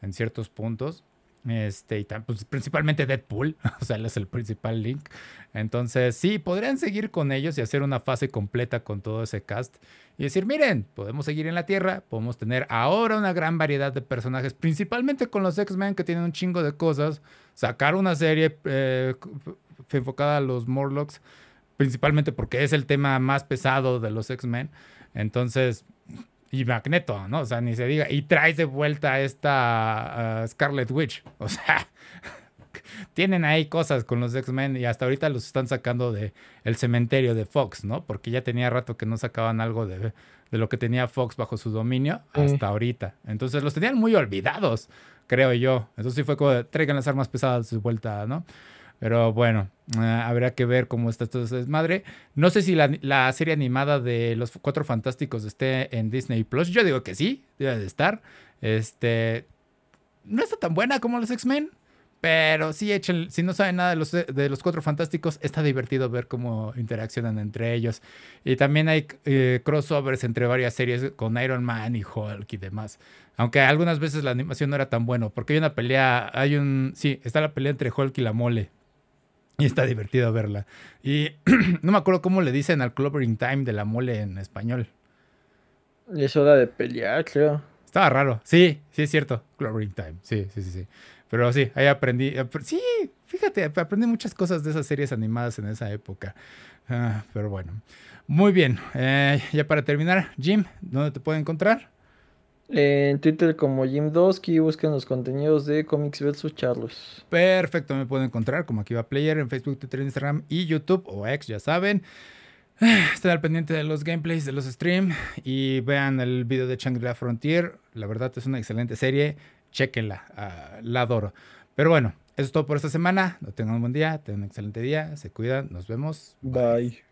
en ciertos puntos. Este, y pues, principalmente Deadpool, [LAUGHS] o sea, él es el principal link. Entonces, sí, podrían seguir con ellos y hacer una fase completa con todo ese cast. Y decir, miren, podemos seguir en la Tierra, podemos tener ahora una gran variedad de personajes, principalmente con los X-Men que tienen un chingo de cosas. Sacar una serie eh, enfocada a los Morlocks, principalmente porque es el tema más pesado de los X-Men. Entonces, y Magneto, ¿no? O sea, ni se diga. Y traes de vuelta a esta uh, Scarlet Witch. O sea, [LAUGHS] tienen ahí cosas con los X-Men y hasta ahorita los están sacando de el cementerio de Fox, ¿no? Porque ya tenía rato que no sacaban algo de, de lo que tenía Fox bajo su dominio hasta ahorita. Entonces los tenían muy olvidados, creo yo. Entonces sí fue como, traigan las armas pesadas de vuelta, ¿no? Pero bueno, uh, habrá que ver cómo está todo ese desmadre. No sé si la, serie animada de los Cuatro Fantásticos esté en Disney Plus. Yo digo que sí, debe de estar. Este. No está tan buena como los X-Men. Pero sí, echen, si no saben nada de los, de los Cuatro Fantásticos, está divertido ver cómo interaccionan entre ellos. Y también hay eh, crossovers entre varias series con Iron Man y Hulk y demás. Aunque algunas veces la animación no era tan bueno, porque hay una pelea, hay un, sí, está la pelea entre Hulk y la mole. Y está divertido verla. Y [CLEARS THROAT] no me acuerdo cómo le dicen al Clovering Time de la mole en español. Es hora de pelear, creo. Estaba raro. Sí, sí es cierto. Clovering Time. Sí, sí, sí, sí. Pero sí, ahí aprendí. Sí, fíjate, aprendí muchas cosas de esas series animadas en esa época. Ah, pero bueno, muy bien. Eh, ya para terminar, Jim, ¿dónde te puedo encontrar? En Twitter como Jim Dosky, busquen los contenidos de Comics vs. Charlos. Perfecto, me pueden encontrar como Akiva Player en Facebook, Twitter, Instagram y YouTube o X, ya saben. Estén al pendiente de los gameplays, de los streams y vean el video de Shangri-La Frontier. La verdad es una excelente serie. Chequenla, ah, la adoro. Pero bueno, eso es todo por esta semana. No tengan un buen día, tengan un excelente día. Se cuidan, nos vemos. Bye.